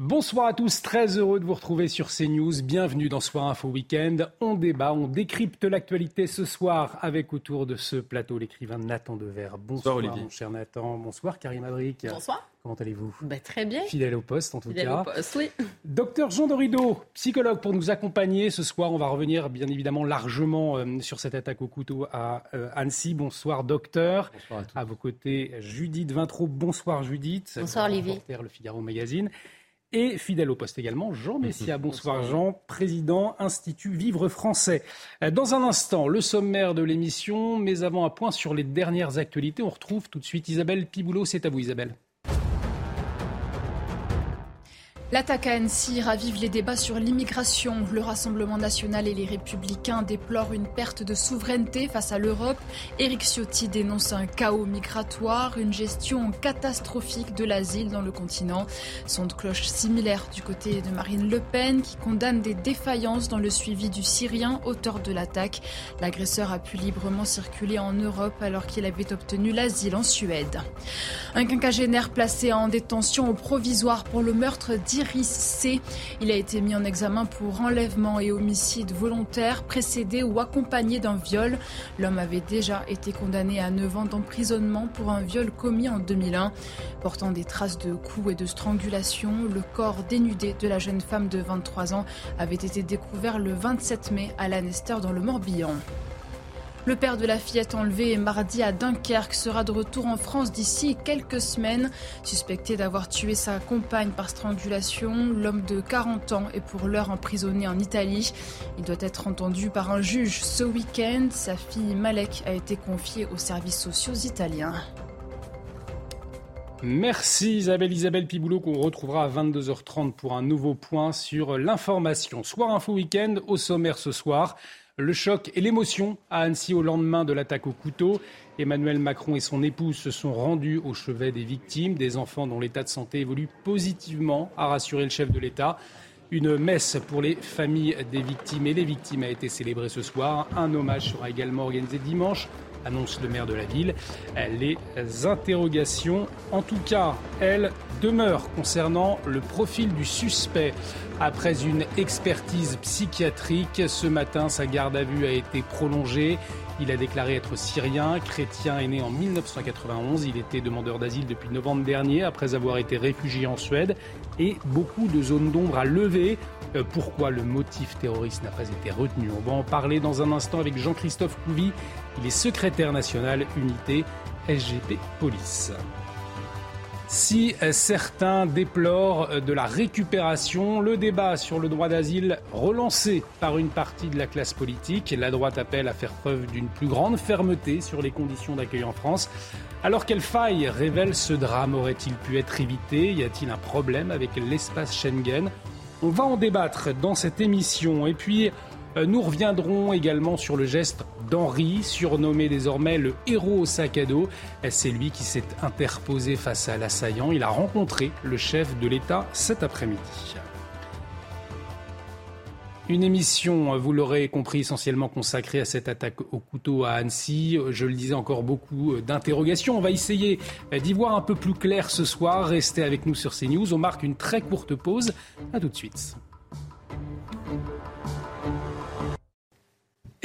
Bonsoir à tous, très heureux de vous retrouver sur CNews. Bienvenue dans Soir Info Weekend. On débat, on décrypte l'actualité ce soir avec autour de ce plateau l'écrivain Nathan Dever. Bonsoir, Olivier. mon cher Nathan. Bonsoir Karim Abric. Bonsoir. Comment allez-vous? Bah, Très bien. Fidèle au poste en tout Fidèle cas. Au poste, oui. Docteur Jean Dorido, psychologue pour nous accompagner ce soir. On va revenir bien évidemment largement euh, sur cette attaque au couteau à euh, Annecy. Bonsoir docteur. Bonsoir à, vos côtés Judith Vintraud. Bonsoir Judith. Bonsoir Olivier. Le Figaro Magazine. Et fidèle au poste également, Jean Messia. Bonsoir, Jean, président Institut Vivre Français. Euh, dans un instant, le sommaire de l'émission, mais avant un point sur les dernières actualités, on retrouve tout de suite Isabelle Piboulot. C'est à vous Isabelle. L'attaque à Annecy ravive les débats sur l'immigration. Le Rassemblement national et les Républicains déplorent une perte de souveraineté face à l'Europe. Éric Ciotti dénonce un chaos migratoire, une gestion catastrophique de l'asile dans le continent. Son de cloche similaire du côté de Marine Le Pen qui condamne des défaillances dans le suivi du Syrien, auteur de l'attaque. L'agresseur a pu librement circuler en Europe alors qu'il avait obtenu l'asile en Suède. Un quinquagénaire placé en détention provisoire pour le meurtre Il a été mis en examen pour enlèvement et homicide volontaire, précédé ou accompagné d'un viol. L'homme avait déjà été condamné à 9 ans d'emprisonnement pour un viol commis en 2001. Portant des traces de coups et de strangulation, le corps dénudé de la jeune femme de 23 ans avait été découvert le 27 mai à Lanester dans le Morbihan. Le père de la fillette enlevée mardi à Dunkerque sera de retour en France d'ici quelques semaines. Suspecté d'avoir tué sa compagne par strangulation, l'homme de 40 ans est pour l'heure emprisonné en Italie. Il doit être entendu par un juge ce week-end. Sa fille Malek a été confiée aux services sociaux italiens. Merci Isabelle Isabelle Piboulot qu'on retrouvera à 22h30 pour un nouveau point sur l'information. Soir Info Week-end au sommaire ce soir. Le choc et l'émotion à Annecy au lendemain de l'attaque au couteau. Emmanuel Macron et son épouse se sont rendus au chevet des victimes, des enfants dont l'état de santé évolue positivement, a rassuré le chef de l'État. Une messe pour les familles des victimes et les victimes a été célébrée ce soir. Un hommage sera également organisé dimanche annonce le maire de la ville. Les interrogations, en tout cas, elles demeurent concernant le profil du suspect. Après une expertise psychiatrique, ce matin, sa garde à vue a été prolongée. Il a déclaré être syrien, chrétien et né en 1991. Il était demandeur d'asile depuis novembre dernier après avoir été réfugié en Suède et beaucoup de zones d'ombre à lever. Euh, pourquoi le motif terroriste n'a pas été retenu? On va en parler dans un instant avec Jean-Christophe Couvi. Il est secrétaire national unité SGP Police. Si certains déplorent de la récupération, le débat sur le droit d'asile relancé par une partie de la classe politique, la droite appelle à faire preuve d'une plus grande fermeté sur les conditions d'accueil en France. Alors quelle faille révèle ce drame? Aurait-il pu être évité? Y a-t-il un problème avec l'espace Schengen? On va en débattre dans cette émission. Et puis, nous reviendrons également sur le geste d'Henri, surnommé désormais le héros au sac à dos. C'est lui qui s'est interposé face à l'assaillant. Il a rencontré le chef de l'État cet après-midi. Une émission, vous l'aurez compris, essentiellement consacrée à cette attaque au couteau à Annecy. Je le disais encore beaucoup d'interrogations. On va essayer d'y voir un peu plus clair ce soir. Restez avec nous sur CNews. On marque une très courte pause. A tout de suite.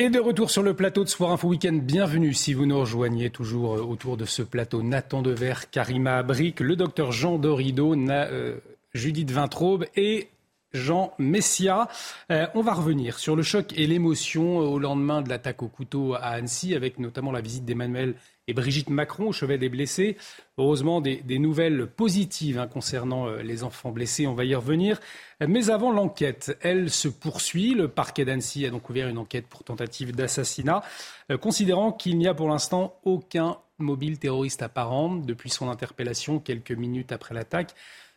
Et de retour sur le plateau de Soir Info Week-end, bienvenue si vous nous rejoignez toujours euh, autour de ce plateau. Nathan Dever, Karima Abric, le docteur Jean Dorido, euh, Judith Vintraube et Jean Messia. Euh, on va revenir sur le choc et l'émotion au lendemain de l'attaque au couteau à Annecy, avec notamment la visite d'Emmanuel et Brigitte Macron au chevet des blessés. Heureusement, des, nouvelles positives hein, concernant euh, les enfants blessés, on va y revenir. Mais avant l'enquête, elle se poursuit. Le parquet d'Annecy a donc ouvert une enquête pour tentative d'assassinat, euh, considérant qu'il n'y a pour l'instant aucun mobile terroriste apparent depuis son interpellation quelques minutes après l'attaque.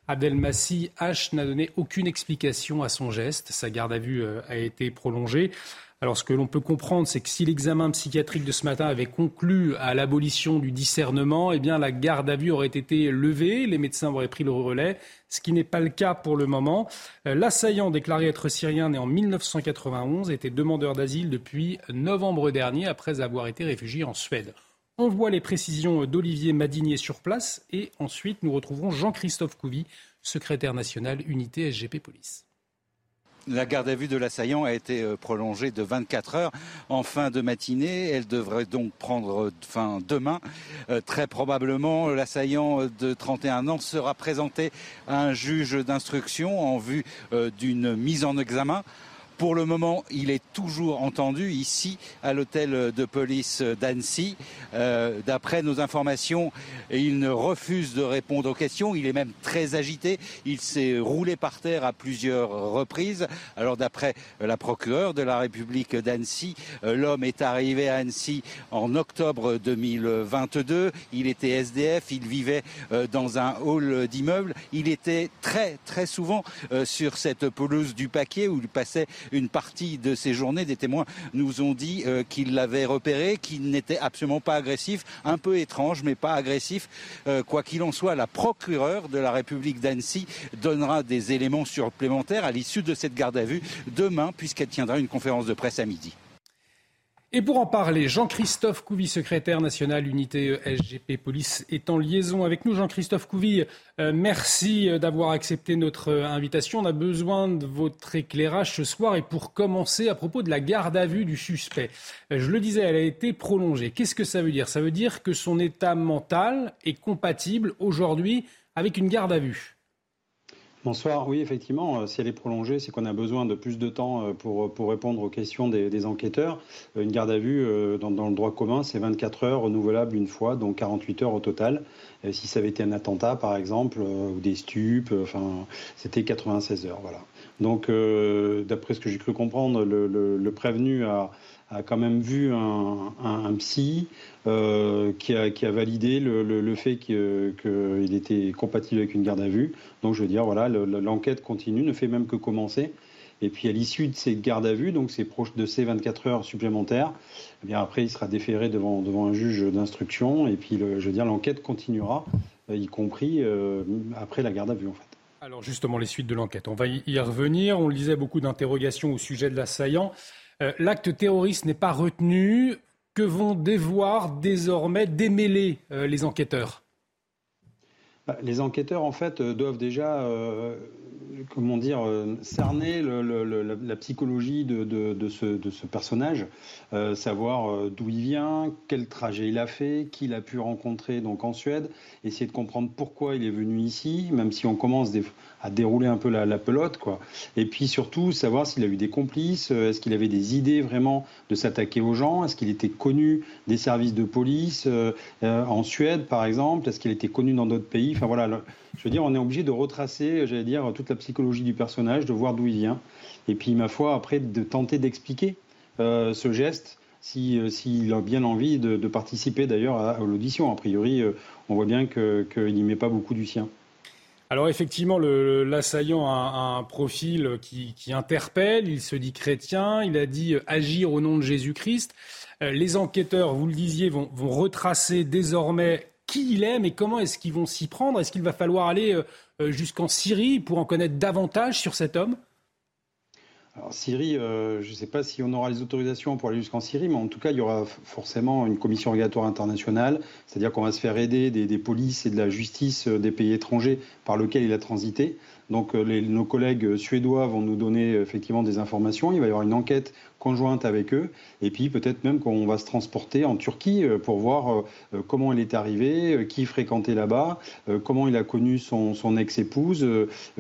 Abdelmassi H n'a donné aucune explication à son geste. Sa garde à vue euh, a été prolongée. Alors ce que l'on peut comprendre, c'est que si l'examen psychiatrique de ce matin avait conclu à l'abolition du discernement, eh bien la garde à vue aurait été levée, les médecins auraient pris le relais, ce qui n'est pas le cas pour le moment. Euh, l'assaillant déclaré être syrien né en 1991 était demandeur d'asile depuis novembre dernier après avoir été réfugié en Suède. On voit les précisions d'Olivier Madinier sur place et ensuite nous retrouverons Jean-Christophe Couvi, secrétaire national unité SGP Police. La garde à vue de l'assaillant a été euh, prolongée de 24 heures en fin de matinée. Elle devrait donc prendre fin demain. Euh, très probablement, l'assaillant de 31 ans sera présenté à un juge d'instruction en vue euh, d'une mise en examen. Pour le moment, il est toujours entendu ici à l'hôtel de police d'Annecy. Euh, d'après nos informations, il ne refuse de répondre aux questions. Il est même très agité. Il s'est roulé par terre à plusieurs reprises. Alors d'après la procureure de la République d'Annecy, euh, l'homme est arrivé à Annecy en octobre 2022. Il était SDF. Il vivait euh, dans un hall d'immeuble. Il était très très souvent sur cette pelouse du paquet où il passait une partie de ces journées, des témoins nous ont dit euh, qu'ils l'avaient repéré, qu'il n'était absolument pas agressif, un peu étrange, mais pas agressif. Euh, quoi qu'il en soit, la procureure de la République d'Annecy donnera des éléments supplémentaires à l'issue de cette garde à vue demain, puisqu'elle tiendra une conférence de presse à midi. Et pour en parler, Jean-Christophe Couvi, secrétaire national unité SGP Police, est en liaison avec nous. Jean-Christophe Couvi, euh, merci d'avoir accepté notre euh, invitation. On a besoin de votre éclairage ce soir. Et pour commencer, à propos de la garde à vue du suspect, euh, je le disais, elle a été prolongée. Qu'est-ce que ça veut dire? Ça veut dire que son état mental est compatible aujourd'hui avec une garde à vue. Bonsoir. Oui, effectivement, euh, si elle est prolongée, c'est qu'on a besoin de plus de temps euh, pour, pour répondre aux questions des, enquêteurs. Euh, une garde à vue, dans, le droit commun, c'est 24 heures renouvelables une fois, donc 48 heures au total. si ça avait été un attentat, par exemple, ou des stupes, enfin, c'était 96 heures. Voilà. Donc, d'après ce que j'ai cru comprendre, le prévenu a a quand même vu un, psy euh, qui, a, validé le, fait qu'il était compatible avec une garde à vue. Donc je veux dire, voilà, l'enquête continue, ne fait même que commencer. Et puis à l'issue de ces gardes à vue, donc c'est proche de ces 24 heures supplémentaires, eh après il sera déféré devant, devant un juge d'instruction. Et puis je veux dire, l'enquête continuera, euh, y compris euh, après la garde à vue en fait. Alors justement, les suites de l'enquête, on va y revenir. On lisait beaucoup d'interrogations au sujet de l'assaillant. Euh, l'acte terroriste n'est pas retenu. Que vont devoir désormais démêler euh, les enquêteurs? Bah, Les enquêteurs, en fait, euh, doivent déjà comment dire, cerner la, psychologie de, ce, personnage, savoir d'où il vient, quel trajet il a fait, qui il a pu rencontrer donc en Suède, essayer de comprendre pourquoi il est venu ici, même si on commence à dérouler un peu la, pelote, quoi. Et puis surtout savoir s'il a eu des complices, euh, est-ce qu'il avait des idées vraiment de s'attaquer aux gens, est-ce qu'il était connu des services de police euh, euh, en Suède par exemple, est-ce qu'il était connu dans d'autres pays. Enfin voilà, je veux dire, on est obligé de retracer, j'allais dire, toute la psychologie du personnage, de voir d'où il vient, et puis ma foi après de tenter d'expliquer ce geste s'il a bien envie de, participer d'ailleurs à, l'audition. A priori, on voit bien qu'il n'y met pas beaucoup du sien. Alors effectivement, l'assaillant a, un profil qui, interpelle, il se dit chrétien, il a dit euh, agir au nom de Jésus-Christ. Euh, les enquêteurs, vous le disiez, vont, retracer désormais qui il est, mais comment est-ce qu'ils vont s'y prendre? Est-ce qu'il va falloir aller euh, jusqu'en Syrie pour en connaître davantage sur cet homme? Alors Syrie, euh, je ne sais pas si on aura les autorisations pour aller jusqu'en Syrie, mais en tout cas, il y aura forcément une commission régulatoire internationale, c'est-à-dire qu'on va se faire aider des, polices et de la justice euh, des pays étrangers par lesquels il a transité. Donc nos collègues suédois vont nous donner effectivement des informations. Il va y avoir une enquête conjointe avec eux. Et puis peut-être même qu'on va se transporter en Turquie euh, pour voir euh, euh, comment il est arrivé, qui fréquentait là-bas, comment il a connu son, ex-épouse,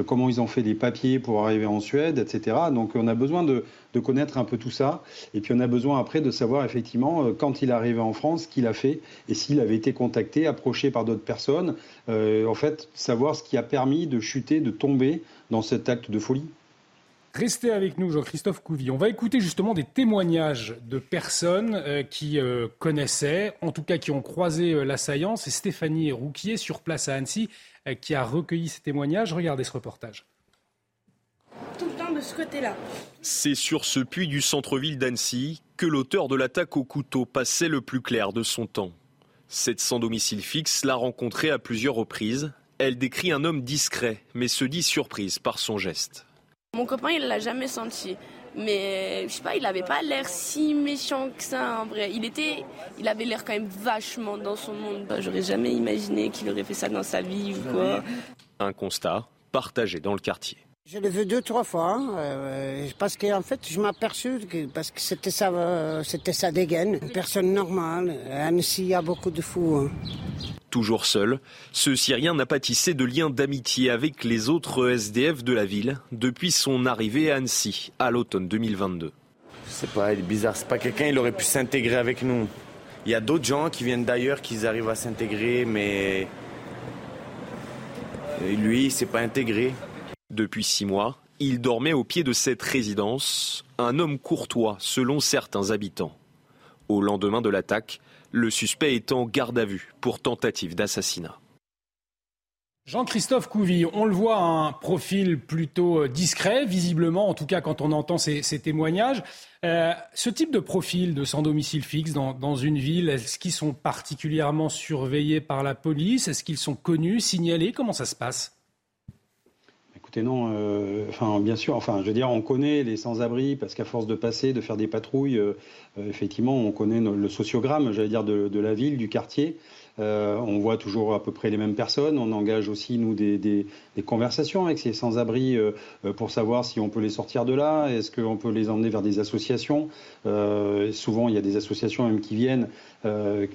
comment ils ont fait des papiers pour arriver en Suède, etc. Donc on a besoin de, de connaître un peu tout ça. Et puis on a besoin après de savoir effectivement quand il est arrivé en France, ce qu'il a fait et s'il avait été contacté, approché par d'autres personnes. en fait, savoir ce qui a permis de chuter, de tomber dans cet acte de folie. Restez avec nous, Jean-Christophe Couvi. On va écouter justement des témoignages de personnes euh, qui euh, connaissaient, en tout cas qui ont croisé euh, l'assaillant. C'est Stéphanie Rouquier, sur place à Annecy, qui a recueilli ces témoignages. Regardez ce reportage. Tout le temps de ce côté-là. C'est sur ce puits du centre-ville d'Annecy que l'auteur de l'attaque au couteau passait le plus clair de son temps. Cette sans domicile fixe l'a rencontré à plusieurs reprises. Elle décrit un homme discret, mais se dit surprise par son geste. Mon copain, il l'a jamais senti. Mais je sais pas, il avait pas l'air si méchant que ça en vrai. Il était, il avait l'air quand même vachement dans son monde. Bah, j'aurais jamais imaginé qu'il aurait fait ça dans sa vie ou quoi. Un constat partagé dans le quartier. Je l'ai vu deux, trois fois, hein, euh, parce qu'en fait, je m'aperçus que parce que c'était sa, euh, c'était sa dégaine. Une personne normale. À Annecy, il y a beaucoup de fous. Hein. Toujours seul, ce Syrien n'a pas tissé de lien d'amitié avec les autres SDF de la ville depuis son arrivée à Annecy à l'automne 2022. C'est pas, il est bizarre, c'est pas quelqu'un, il aurait pu s'intégrer avec nous. Il y a d'autres gens qui viennent d'ailleurs, qui arrivent à s'intégrer, mais lui, il s'est pas intégré. Depuis six mois, il dormait au pied de cette résidence, un homme courtois selon certains habitants. Au lendemain de l'attaque, le suspect est en garde à vue pour tentative d'assassinat. Jean-Christophe Couvi, on le voit, un profil plutôt euh, discret, visiblement, en tout cas quand on entend ces, témoignages. Euh, ce type de profil de sans domicile fixe dans, dans une ville, est-ce qu'ils sont particulièrement surveillés par la police? Est-ce qu'ils sont connus, signalés? Comment ça se passe? Non, euh, enfin, bien sûr, enfin, je veux dire, on connaît les sans-abri parce qu'à force de passer, de faire des patrouilles, euh, euh, effectivement, on connaît le sociogramme, j'allais dire, de, la ville, du quartier. on voit toujours à peu près les mêmes personnes. On engage aussi, nous, des, conversations avec ces sans-abri pour savoir si on peut les sortir de là. Est-ce qu'on peut les emmener vers des associations Souvent, il y a des associations même qui viennent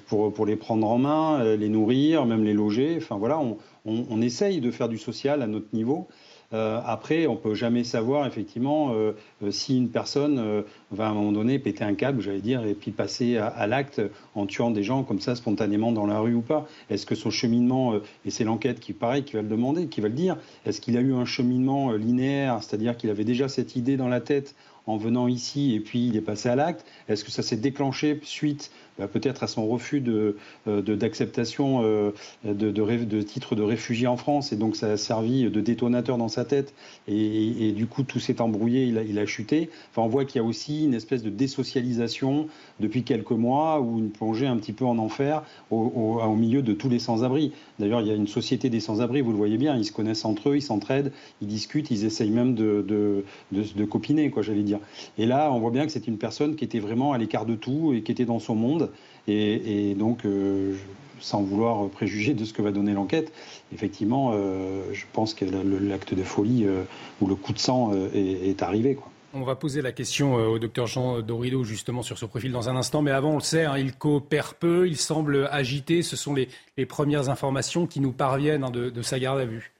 pour, pour les prendre en main, les nourrir, même les loger. Enfin, voilà, on, on essaye de faire du social à notre niveau. Euh, après, on peut jamais savoir effectivement euh, euh, si une personne va à un moment donné péter un câble, j'allais dire, et puis passer à, l'acte en tuant des gens comme ça spontanément dans la rue ou pas. Est-ce que son cheminement, et c'est l'enquête qui, pareil, qui va le demander, qui va le dire, est-ce qu'il a eu un cheminement linéaire, c'est-à-dire qu'il avait déjà cette idée dans la tête en venant ici et puis il est passé à l'acte? Est-ce que ça s'est déclenché suite peut-être à son refus de, euh, d'acceptation euh, de, de, de, titre de réfugié en France et donc ça a servi de détonateur dans sa tête et, du coup tout s'est embrouillé, il a, chuté. Enfin, on voit qu'il y a aussi une espèce de désocialisation depuis quelques mois ou une plongée un petit peu en enfer au, milieu de tous les sans-abri. D'ailleurs, il y a une société des sans-abri, vous le voyez bien, ils se connaissent entre eux, ils s'entraident, ils discutent, ils essayent même de, de, de copiner, quoi, j'allais dire. Et là, on voit bien que c'est une personne qui était vraiment à l'écart de tout et qui était dans son monde. Et, donc, euh, sans vouloir préjuger de ce que va donner l'enquête, effectivement, euh, je pense que l'acte de folie euh, ou le coup de sang est, arrivé. On va poser la question au docteur Jean Dorido justement sur ce profil dans un instant, mais avant on le sait, hein, il coopère peu, il semble agité, ce sont les, premières informations qui nous parviennent hein, de sa garde à vue.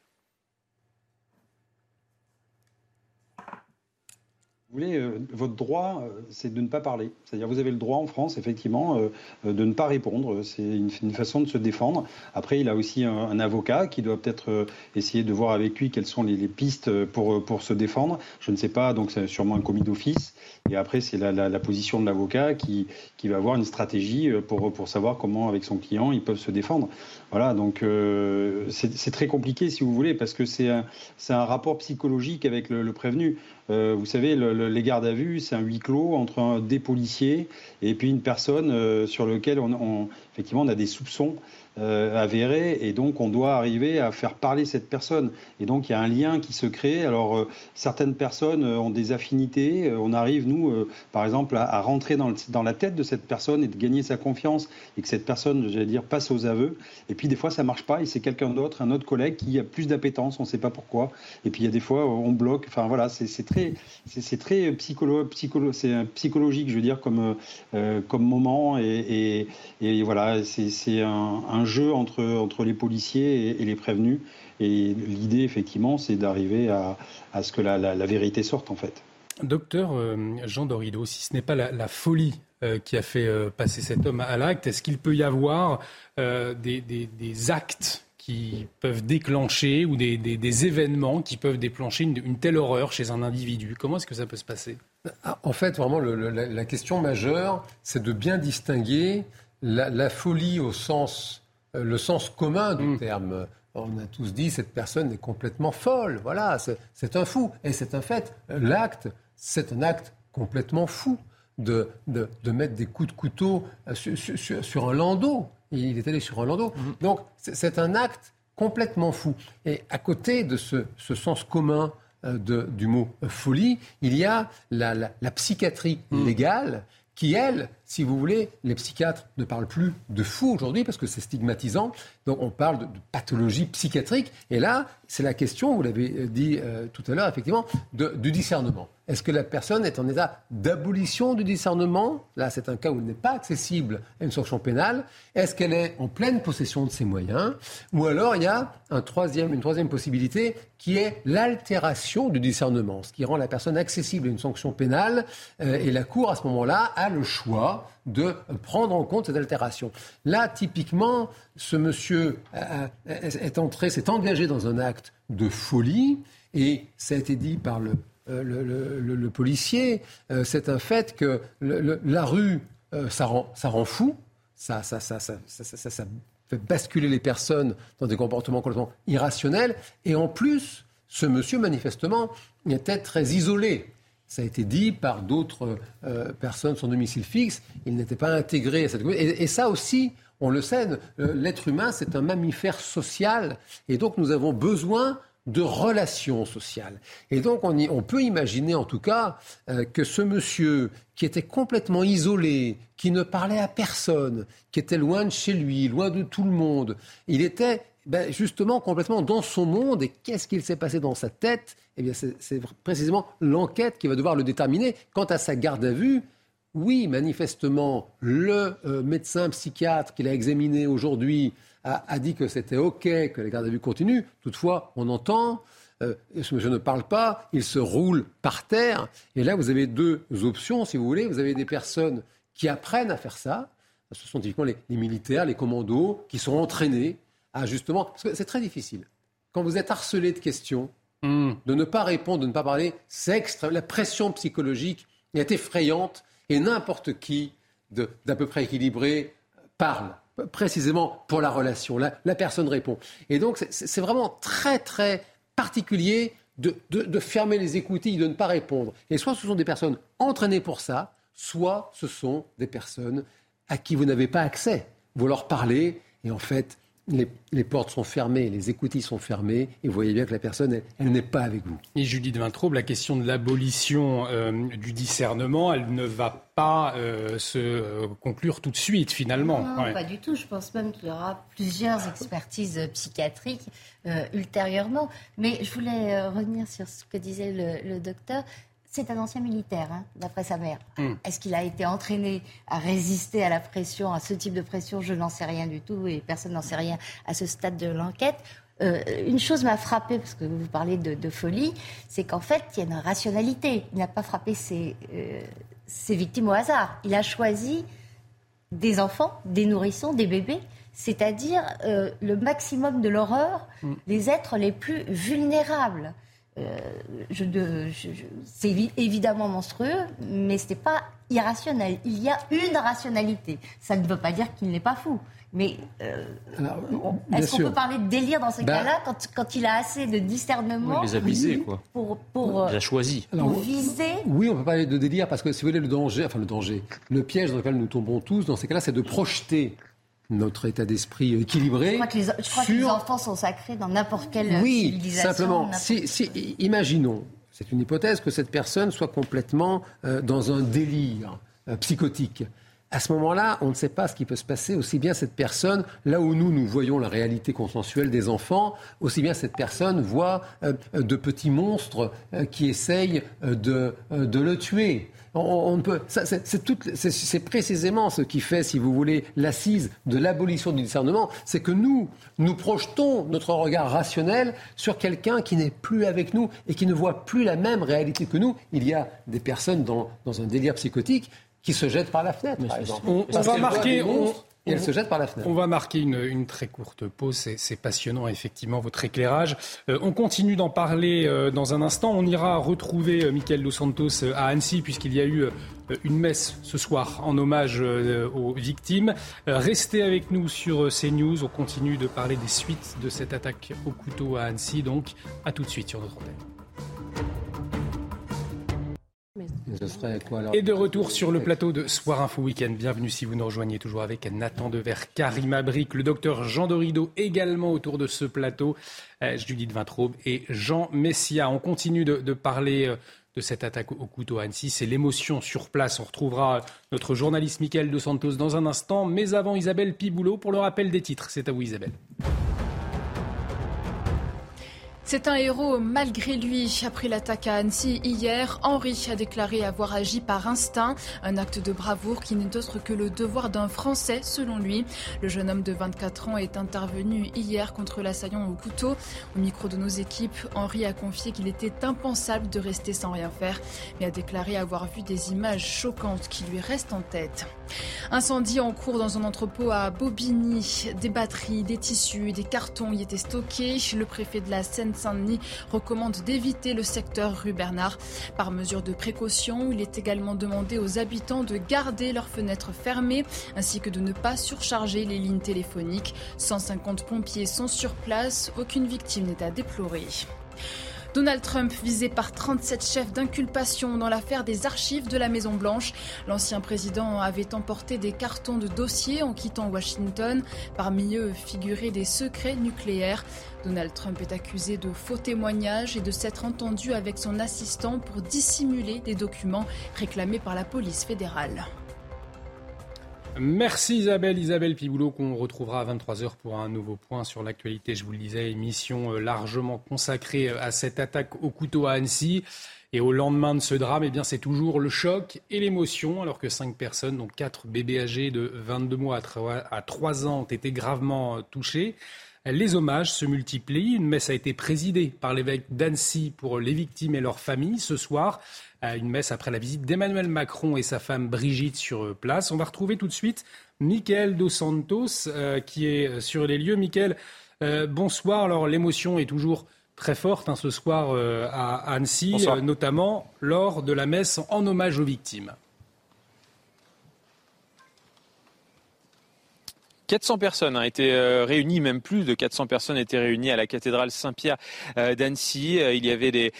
Euh, votre droit, euh, c'est de ne pas parler. C'est-à-dire, vous avez le droit en France, effectivement, euh, de ne pas répondre. C'est une, façon de se défendre. Après, il a aussi un, avocat qui doit peut-être essayer de voir avec lui quelles sont les, pistes pour, pour se défendre. Je ne sais pas, donc c'est sûrement un commis d'office. Et après, c'est la, position de l'avocat qui, qui va avoir une stratégie pour, pour savoir comment, avec son client, ils peuvent se défendre. Voilà, donc c'est très compliqué, si vous voulez, parce que c'est un, un rapport psychologique avec le prévenu. Euh, vous savez, les gardes à vue, c'est un huis clos entre des policiers et puis une personne euh, sur lequel on, effectivement on a des soupçons euh, avérée, et donc on doit arriver à faire parler cette personne. Et donc il y a un lien qui se crée. Alors euh, certaines personnes euh, ont des affinités. on arrive, nous, par exemple, à, rentrer dans, la tête de cette personne et de gagner sa confiance, et que cette personne, j'allais dire, passe aux aveux. Et puis des fois ça marche pas, et c'est quelqu'un d'autre, un autre collègue qui a plus d'appétence, on ne sait pas pourquoi. Et puis il y a des fois on bloque. Enfin voilà, c'est très, c'est très psycholo, psycholo, psychologique, je veux dire, comme, comme moment. Et, et, voilà, c'est un, un jeu entre, entre les policiers et, les prévenus. Et l'idée, effectivement, c'est d'arriver à, à, ce que la, la, vérité sorte, en fait. Docteur euh, Jean Dorido, si ce n'est pas la, folie euh, qui a fait euh, passer cet homme à l'acte, est-ce qu'il peut y avoir des, des, des, actes qui peuvent déclencher ou des, des événements qui peuvent déclencher une, telle horreur chez un individu? Comment est-ce que ça peut se passer? Ah, En fait, vraiment, le, la, la, question majeure, c'est de bien distinguer la, folie au sens euh, le sens commun du mm. terme. On a tous dit cette personne est complètement folle. Voilà, c'est un fou. Et c'est un fait. L'acte, c'est un acte complètement fou de, de, mettre des coups de couteau euh, sur, un landau. Il est allé sur un landau. Mm. Donc, c'est un acte complètement fou. Et à côté de ce, sens commun euh, de, du mot folie, il y a la, la, psychiatrie mm. légale qui, elle, si vous voulez, les psychiatres ne parlent plus de fou aujourd'hui parce que c'est stigmatisant. Donc on parle de, pathologie psychiatrique. Et là, c'est la question, vous l'avez dit euh, tout à l'heure, effectivement, du discernement. Est-ce que la personne est en état d'abolition du discernement? Là, c'est un cas où elle n'est pas accessible à une sanction pénale. Est-ce qu'elle est en pleine possession de ses moyens? Ou alors, il y a une troisième possibilité qui est l'altération du discernement, ce qui rend la personne accessible à une sanction pénale. Euh, et la Cour, à ce moment-là, a le choix de prendre en compte cette altération. Là, typiquement, ce monsieur est entré, s'est engagé dans un acte de folie, et ça a été dit par le, euh, policier, euh, c'est un fait que la rue, euh, ça, rend, fou, ça, ça, fait basculer les personnes dans des comportements complètement irrationnels, et en plus, ce monsieur, manifestement, était très isolé ça a été dit par d'autres euh, personnes son domicile fixe, il n'était pas intégré à cette communauté. Et, ça aussi, on le sait, euh, l'être humain, c'est un mammifère social. Et donc, nous avons besoin de relations sociales. Et donc, on, peut imaginer, en tout cas, euh, que ce monsieur qui était complètement isolé, qui ne parlait à personne, qui était loin de chez lui, loin de tout le monde, il était ben, justement complètement dans son monde. Et qu'est-ce qu'il s'est passé dans sa tête? Eh bien, c'est précisément l'enquête qui va devoir le déterminer. Quant à sa garde à vue, oui, manifestement, le euh, médecin psychiatre qu'il a examiné aujourd'hui a, dit que c'était OK, que la garde à vue continue. Toutefois, on entend, euh, ce monsieur ne parle pas, il se roule par terre. Et là, vous avez deux options, si vous voulez. Vous avez des personnes qui apprennent à faire ça. Ce sont typiquement les militaires, les commandos, qui sont entraînés ah, justement, parce que c'est très difficile. Quand vous êtes harcelé de questions, hmm. de ne pas répondre, de ne pas parler, c'est extrême. La pression psychologique est effrayante et n'importe qui d'à peu près équilibré parle précisément pour la relation. La, la personne répond. Et donc, c'est vraiment très, très particulier de, de, fermer les écoutilles, de ne pas répondre. Et soit ce sont des personnes entraînées pour ça, soit ce sont des personnes à qui vous n'avez pas accès. Vous leur parlez et en fait, les, portes sont fermées, les écoutilles sont fermées, et vous voyez bien que la personne, elle, n'est pas avec vous. Et Judith Vintraube, la question de l'abolition euh, du discernement, elle ne va pas euh, se euh, conclure tout de suite, finalement. Non, pas du tout. Je pense même qu'il y aura plusieurs expertises psychiatriques ultérieurement. Mais je voulais revenir sur ce que disait le, le docteur. C'est un ancien militaire, hein, d'après sa mère. Hmm. Est-ce qu'il a été entraîné à résister à la pression, à ce type de pression? Je n'en sais rien du tout et personne n'en sait rien à ce stade de l'enquête. Euh, une chose m'a frappé, parce que vous parlez de, folie, c'est qu'en fait, il y a une rationalité. Il n'a pas frappé ses, euh, ses, victimes au hasard. Il a choisi des enfants, des nourrissons, des bébés, c'est-à-dire euh, le maximum de l'horreur, hmm. les êtres les plus vulnérables. Euh, c'est évidemment monstrueux, mais ce n'est pas irrationnel. Il y a une rationalité. Ça ne veut pas dire qu'il n'est pas fou. Mais euh, est-ce qu'on peut parler de délire dans ces bah, cas-là quand, il a assez de discernement Il les a quoi. Pour, pour, il a choisi. Pour viser. Oui, on peut parler de délire parce que si vous voulez, le danger, enfin le danger, le piège dans lequel nous tombons tous dans ces cas-là, c'est de projeter notre état d'esprit équilibré. Je crois, que les, je crois que les, enfants sont sacrés dans n'importe quelle oui, civilisation. simplement. Si, si, imaginons, c'est une hypothèse, que cette personne soit complètement euh, dans un délire euh, psychotique. À ce moment-là, on ne sait pas ce qui peut se passer. Aussi bien cette personne, là où nous, nous voyons la réalité consensuelle des enfants, aussi bien cette personne voit euh, de petits monstres qui essayent de, de le tuer. On, peut, c'est précisément ce qui fait, si vous voulez, l'assise de l'abolition du discernement, c'est que nous, nous projetons notre regard rationnel sur quelqu'un qui n'est plus avec nous et qui ne voit plus la même réalité que nous. Il y a des personnes dans, dans un délire psychotique qui se jettent par la fenêtre, par. On, va marquer. On va marquer une, une très courte pause. C'est passionnant, effectivement, votre éclairage. Euh, on continue d'en parler euh, dans un instant. On ira retrouver euh, Dos Santos à Annecy, puisqu'il y a eu une messe ce soir en hommage aux victimes. restez avec nous sur CNews. On continue de parler des suites de cette attaque au couteau à Annecy. Donc, à tout de suite sur notre antenne. Et de retour sur le plateau de Soir Info Week-end. Bienvenue si vous nous rejoignez toujours avec Nathan Dever, Karim Abric, le docteur Jean Dorido également autour de ce plateau, euh, Judith Vintraube et Jean Messia. On continue de, parler euh, de cette attaque au couteau à Annecy. C'est l'émotion sur place. On retrouvera notre journaliste Michael De Santos dans un instant. Mais avant, Isabelle Piboulot pour le rappel des titres. C'est à vous Isabelle. C'est un héros malgré lui. Après l'attaque à Annecy hier, Henri a déclaré avoir agi par instinct, un acte de bravoure qui n'est autre que le devoir d'un Français selon lui. Le jeune homme de 24 ans est intervenu hier contre l'assaillant au couteau. Au micro de nos équipes, Henri a confié qu'il était impensable de rester sans rien faire, mais a déclaré avoir vu des images choquantes qui lui restent en tête. Incendie en cours dans un entrepôt à Bobigny. Des batteries, des tissus, des cartons y étaient stockés. Le préfet de la Seine Saint-Denis recommande d'éviter le secteur rue Bernard. Par mesure de précaution, il est également demandé aux habitants de garder leurs fenêtres fermées ainsi que de ne pas surcharger les lignes téléphoniques. 150 pompiers sont sur place, aucune victime n'est à déplorer. Donald Trump visé par 37 chefs d'inculpation dans l'affaire des archives de la Maison-Blanche. L'ancien président avait emporté des cartons de dossiers en quittant Washington. Parmi eux figuraient des secrets nucléaires. Donald Trump est accusé de faux témoignages et de s'être entendu avec son assistant pour dissimuler des documents réclamés par la police fédérale. Merci Isabelle, Isabelle Piboulot qu'on retrouvera à 23h pour un nouveau point sur l'actualité. Je vous le disais, émission euh, largement consacrée euh, à cette attaque au couteau à Annecy. Et au lendemain de ce drame, eh bien, c'est toujours le choc et l'émotion, alors que cinq personnes, dont quatre bébés âgés de 22 mois à 3 ans, ont été gravement euh, touchés. Les hommages se multiplient. Une messe a été présidée par l'évêque d'Annecy pour les victimes et leurs familles ce soir une messe après la visite d'Emmanuel Macron et sa femme Brigitte sur place. On va retrouver tout de suite Michael Dos Santos euh, qui est sur les lieux. Michael, euh, bonsoir. Alors l'émotion est toujours très forte hein, ce soir euh, à Annecy, notamment lors de la messe en hommage aux victimes. 400 personnes ont été euh, réunies, même plus de 400 personnes étaient réunies à la cathédrale Saint-Pierre euh, d'Annecy. Euh, il y avait des,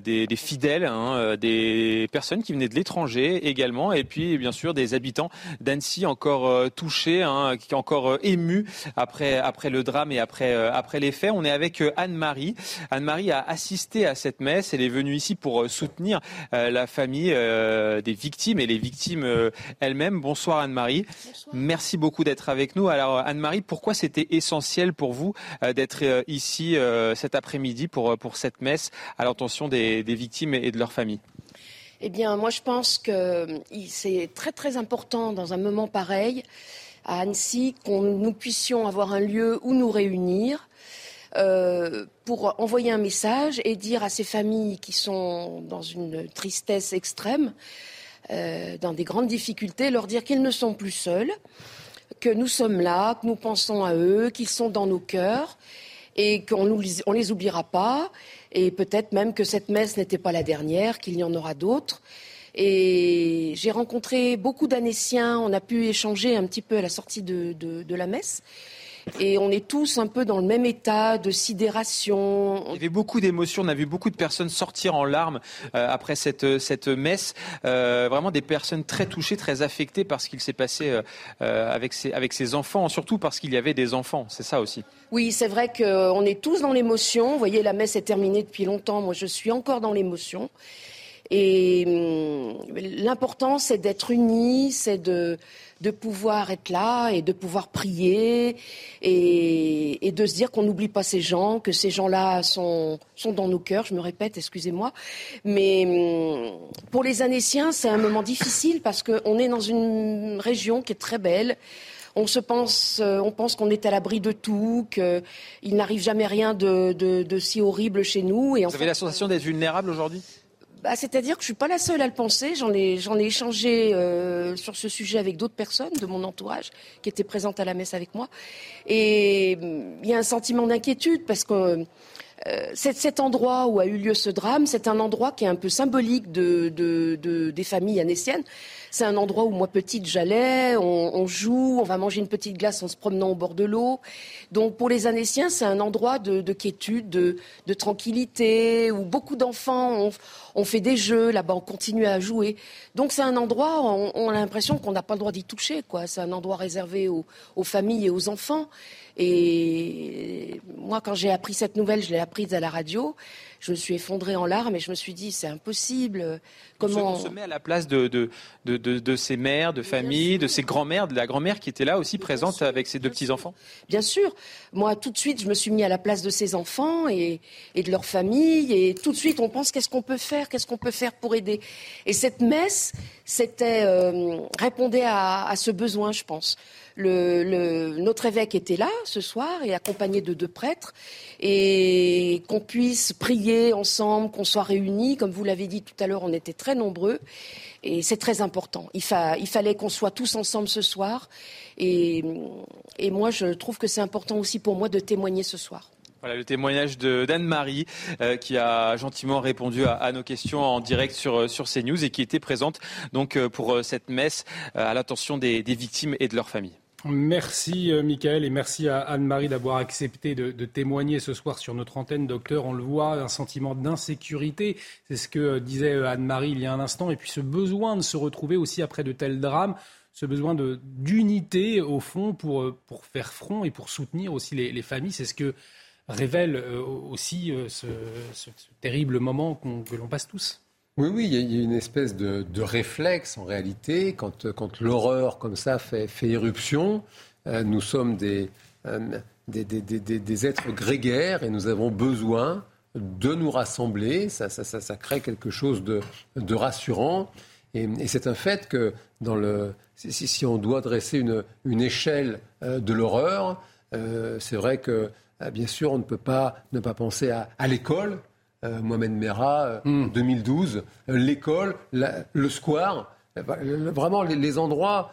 des, fidèles, hein, des personnes qui venaient de l'étranger également, et puis bien sûr des habitants d'Annecy encore touchés, hein, qui encore émus après, après le drame et après, après les faits. On est avec Anne-Marie. Anne-Marie a assisté à cette messe. Elle est venue ici pour soutenir la famille des victimes et les victimes elles-mêmes. Bonsoir Anne-Marie. Merci beaucoup d'être avec nous. Alors Anne-Marie, pourquoi c'était essentiel pour vous euh, d'être euh, ici euh, cet après-midi pour, pour cette messe à l'intention des, victimes et de leurs familles? Eh bien, moi je pense que c'est très très important dans un moment pareil à Annecy qu'on nous puissions avoir un lieu où nous réunir. pour envoyer un message et dire à ces familles qui sont dans une tristesse extrême, dans des grandes difficultés, leur dire qu'ils ne sont plus seuls, que nous sommes là, que nous pensons à eux, qu'ils sont dans nos cœurs et qu'on ne les oubliera pas. Et peut-être même que cette messe n'était pas la dernière, qu'il y en aura d'autres. Et j'ai rencontré beaucoup d'Annéciens, on a pu échanger un petit peu à la sortie de, la messe. Et on est tous un peu dans le même état de sidération. Il y avait beaucoup d'émotions, on a vu beaucoup de personnes sortir en larmes euh, après cette, cette messe. Euh, vraiment des personnes très touchées, très affectées par ce qu'il s'est passé euh, avec, ses, avec ses enfants, surtout parce qu'il y avait des enfants. C'est ça aussi. Oui, c'est vrai qu'on est tous dans l'émotion. Vous voyez, la messe est terminée depuis longtemps. Moi, je suis encore dans l'émotion. Et hum, l'important, c'est d'être unis, c'est de, de pouvoir être là et de pouvoir prier et, et de se dire qu'on n'oublie pas ces gens, que ces gens-là sont, sont dans nos cœurs. Je me répète, excusez-moi. Mais hum, pour les Anéciens, c'est un moment difficile parce qu'on est dans une région qui est très belle. On se pense, euh, on pense qu'on est à l'abri de tout, qu'il n'arrive jamais rien de, de, de, si horrible chez nous. Et Vous avez la sensation d'être vulnérable aujourd'hui? Bah, C'est-à-dire que je ne suis pas la seule à le penser. J'en ai, échangé euh, sur ce sujet avec d'autres personnes de mon entourage qui étaient présentes à la messe avec moi. Et hum, il y a un sentiment d'inquiétude parce que euh, cet, endroit où a eu lieu ce drame, c'est un endroit qui est un peu symbolique de, de, de, des familles anéciennes. C'est un endroit où moi petite j'allais, on, joue, on va manger une petite glace en se promenant au bord de l'eau. Donc pour les Anéciens, c'est un endroit de, de quiétude, de, tranquillité, où beaucoup d'enfants ont, fait des jeux, là-bas on continue à jouer. Donc c'est un endroit, on, on a l'impression qu'on n'a pas le droit d'y toucher. C'est un endroit réservé aux familles et aux enfants. Et moi, quand j'ai appris cette nouvelle, je l'ai apprise à la radio. Je me suis effondrée en larmes et je me suis dit, c'est impossible. Comment on se met à la place de, de, de, de ces mères, de familles, de ces grands-mères, de la grand-mère qui était là aussi présente avec ses deux petits-enfants Bien sûr. Moi, tout de suite, je me suis mis à la place de ces enfants et, et de leur famille. Et tout de suite, on pense qu'est-ce qu'on peut faire? Qu'est-ce qu'on peut faire pour aider? Et cette messe, c'était euh, répondait à, à ce besoin, je pense. Le, notre évêque était là ce soir et accompagné de deux prêtres et qu'on puisse prier ensemble, qu'on soit réunis. Comme vous l'avez dit tout à l'heure, on était très nombreux et c'est très important. Il, fallait qu'on soit tous ensemble ce soir et, moi je trouve que c'est important aussi pour moi de témoigner ce soir. Voilà le témoignage d'Anne-Marie euh, qui a gentiment répondu à, nos questions en direct sur, sur CNews et qui était présente donc euh, pour euh, cette messe à l'attention des, des victimes et de leurs familles. Merci euh, Michael et merci à Anne-Marie d'avoir accepté de, témoigner ce soir sur notre antenne, docteur. On le voit, un sentiment d'insécurité, c'est ce que euh, disait euh, Anne-Marie il y a un instant, et puis ce besoin de se retrouver aussi après de tels drames, ce besoin d'unité au fond pour, pour faire front et pour soutenir aussi les, familles. C'est ce que révèle aussi ce, terrible moment que l'on passe tous. Oui, oui, il y, a une espèce de, réflexe en réalité quand, l'horreur comme ça fait, éruption. Euh, nous sommes euh, des, des, êtres grégaires et nous avons besoin de nous rassembler. Ça, ça, crée quelque chose de, rassurant. Et, c'est un fait que dans le, si, on doit dresser une, une échelle euh, de l'horreur, c'est vrai que bien sûr on ne peut pas ne pas penser à l'école euh, Mohamed Merah, 2012, euh, hmm. euh, l'école, le square, vraiment les, endroits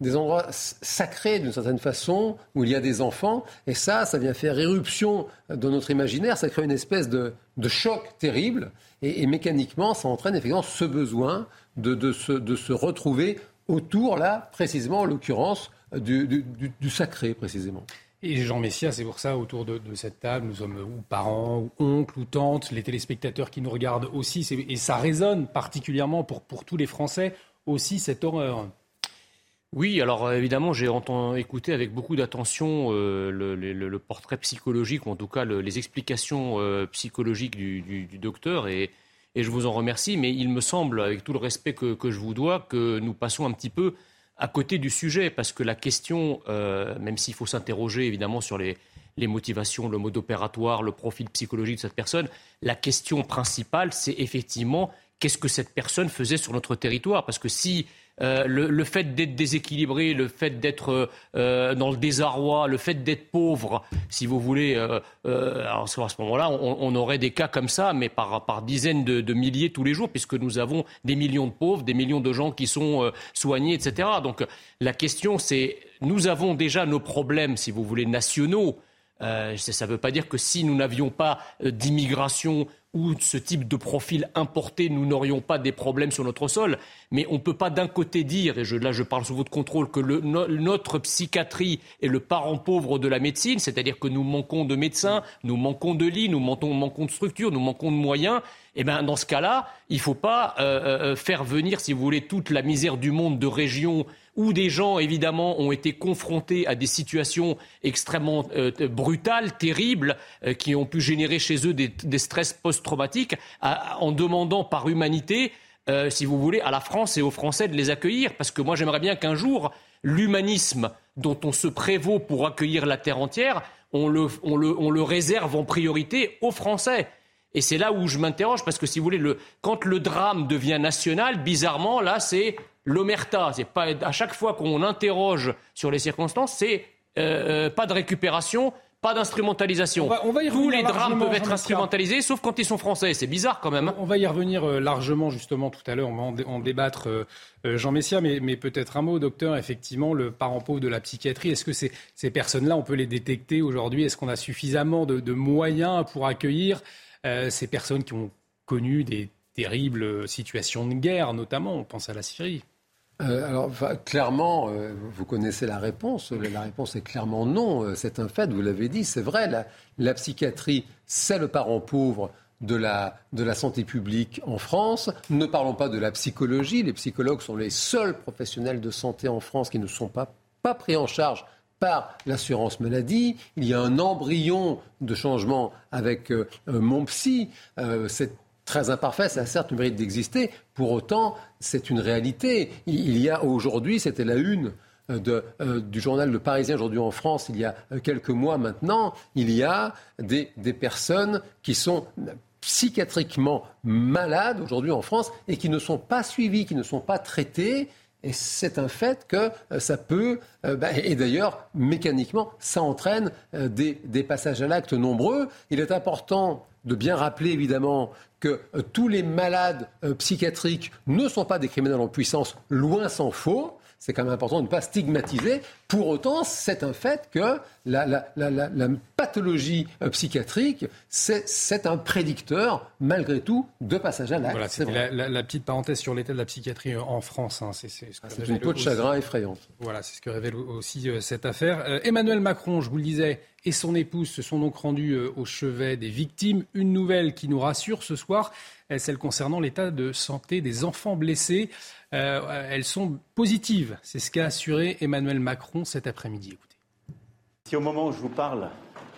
des endroits sacrés d'une certaine façon, où il y a des enfants, et ça, ça vient faire éruption dans notre imaginaire, ça crée une espèce de, choc terrible, et, mécaniquement, ça entraîne effectivement ce besoin de, se, retrouver autour, là, précisément, en l'occurrence, du, sacré, précisément. Et Jean Messia, c'est pour ça, autour de, cette table, nous sommes ou parents, ou oncles, ou tantes, les téléspectateurs qui nous regardent aussi, et ça résonne particulièrement pour, tous les Français, aussi cette horreur. Oui, alors évidemment, j'ai écouté avec beaucoup d'attention euh, le, portrait psychologique, ou en tout cas les explications euh, psychologiques du, docteur, et, je vous en remercie, mais il me semble, avec tout le respect que je vous dois, que nous passons un petit peu à côté du sujet, parce que la question, euh, même s'il faut s'interroger évidemment sur les, motivations, le mode opératoire, le profil psychologique de cette personne, la question principale, c'est effectivement qu'est-ce que cette personne faisait sur notre territoire? Parce que si euh, le, fait d'être déséquilibré, le fait d'être euh, dans le désarroi, le fait d'être pauvre, si vous voulez, euh, à ce moment-là, on, aurait des cas comme ça, mais par, par dizaines de, milliers tous les jours, puisque nous avons des millions de pauvres, des millions de gens qui sont soignés, etc. Donc la question, c'est, nous avons déjà nos problèmes, si vous voulez, nationaux. ça ne veut pas dire que si nous n'avions pas d'immigration où ce type de profil importé, nous n'aurions pas des problèmes sur notre sol. Mais on ne peut pas d'un côté dire, et là je parle sous votre contrôle, que notre psychiatrie est le parent pauvre de la médecine, c'est-à-dire que nous manquons de médecins, nous manquons de lits, nous manquons, de structures, nous manquons de moyens. Eh bien, dans ce cas-là, il ne faut pas euh, euh, faire venir, si vous voulez, toute la misère du monde de régions où des gens, évidemment, ont été confrontés à des situations extrêmement euh, brutales, terribles, euh, qui ont pu générer chez eux des, stress post-traumatiques, en demandant par humanité, euh, si vous voulez, à la France et aux Français de les accueillir. Parce que moi, j'aimerais bien qu'un jour, l'humanisme dont on se prévaut pour accueillir la terre entière, on le, on le réserve en priorité aux Français. Et c'est là où je m'interroge, parce que si vous voulez, le, quand le drame devient national, bizarrement, là, c'est l'omerta. C'est pas à chaque fois qu'on interroge sur les circonstances, c'est euh, euh, pas de récupération, pas d'instrumentalisation. Tous les drames peuvent être instrumentalisés, sauf quand ils sont français. C'est bizarre quand même. On va y revenir euh, largement justement tout à l'heure. On va en, débattre, Jean Messia, mais, peut-être un mot, docteur. Effectivement, le parent pauvre de la psychiatrie. Est-ce que ces, personnes-là, on peut les détecter aujourd'hui? Est-ce qu'on a suffisamment de, moyens pour accueillir ces personnes qui ont connu des terribles situations de guerre, notamment? On pense à la Syrie. Euh, alors, clairement, euh, vous connaissez la réponse. La réponse est clairement non. Euh, c'est un fait, vous l'avez dit, c'est vrai. La, psychiatrie, c'est le parent pauvre de la, de la santé publique en France. Ne parlons pas de la psychologie. Les psychologues sont les seuls professionnels de santé en France qui ne sont pas, pas pris en charge par l'assurance maladie. Il y a un embryon de changement avec mon psy. Très imparfait, ça a certes le mérite d'exister. Pour autant, c'est une réalité. Il y a aujourd'hui, c'était la une euh, euh, du journal Le Parisien aujourd'hui en France, il y a euh, quelques mois maintenant, il y a des, des personnes qui sont psychiatriquement malades aujourd'hui en France et qui ne sont pas suivies, qui ne sont pas traitées. Et c'est un fait que ça peut, bah, et d'ailleurs, mécaniquement, ça entraîne des, des passages à l'acte nombreux. Il est important de bien rappeler évidemment que euh, tous les malades euh, psychiatriques ne sont pas des criminels en puissance, loin s'en faut. C'est quand même important de ne pas stigmatiser. Pour autant, c'est un fait que la, pathologie euh, psychiatrique, c'est un prédicteur, malgré tout, de passage à l'acte. Voilà, la, petite parenthèse sur l'état de la psychiatrie en France. Hein, c'est ah, une peau de chagrin effrayante. Voilà, c'est ce que révèle aussi cette affaire. Emmanuel Macron, je vous le disais, et son épouse se sont donc rendus euh, au chevet des victimes. Une nouvelle qui nous rassure ce soir, celle concernant l'état de santé des enfants blessés. Euh, elles sont positives. C'est ce qu'a assuré Emmanuel Macron cet après-midi. Écoutez. Si au moment où je vous parle,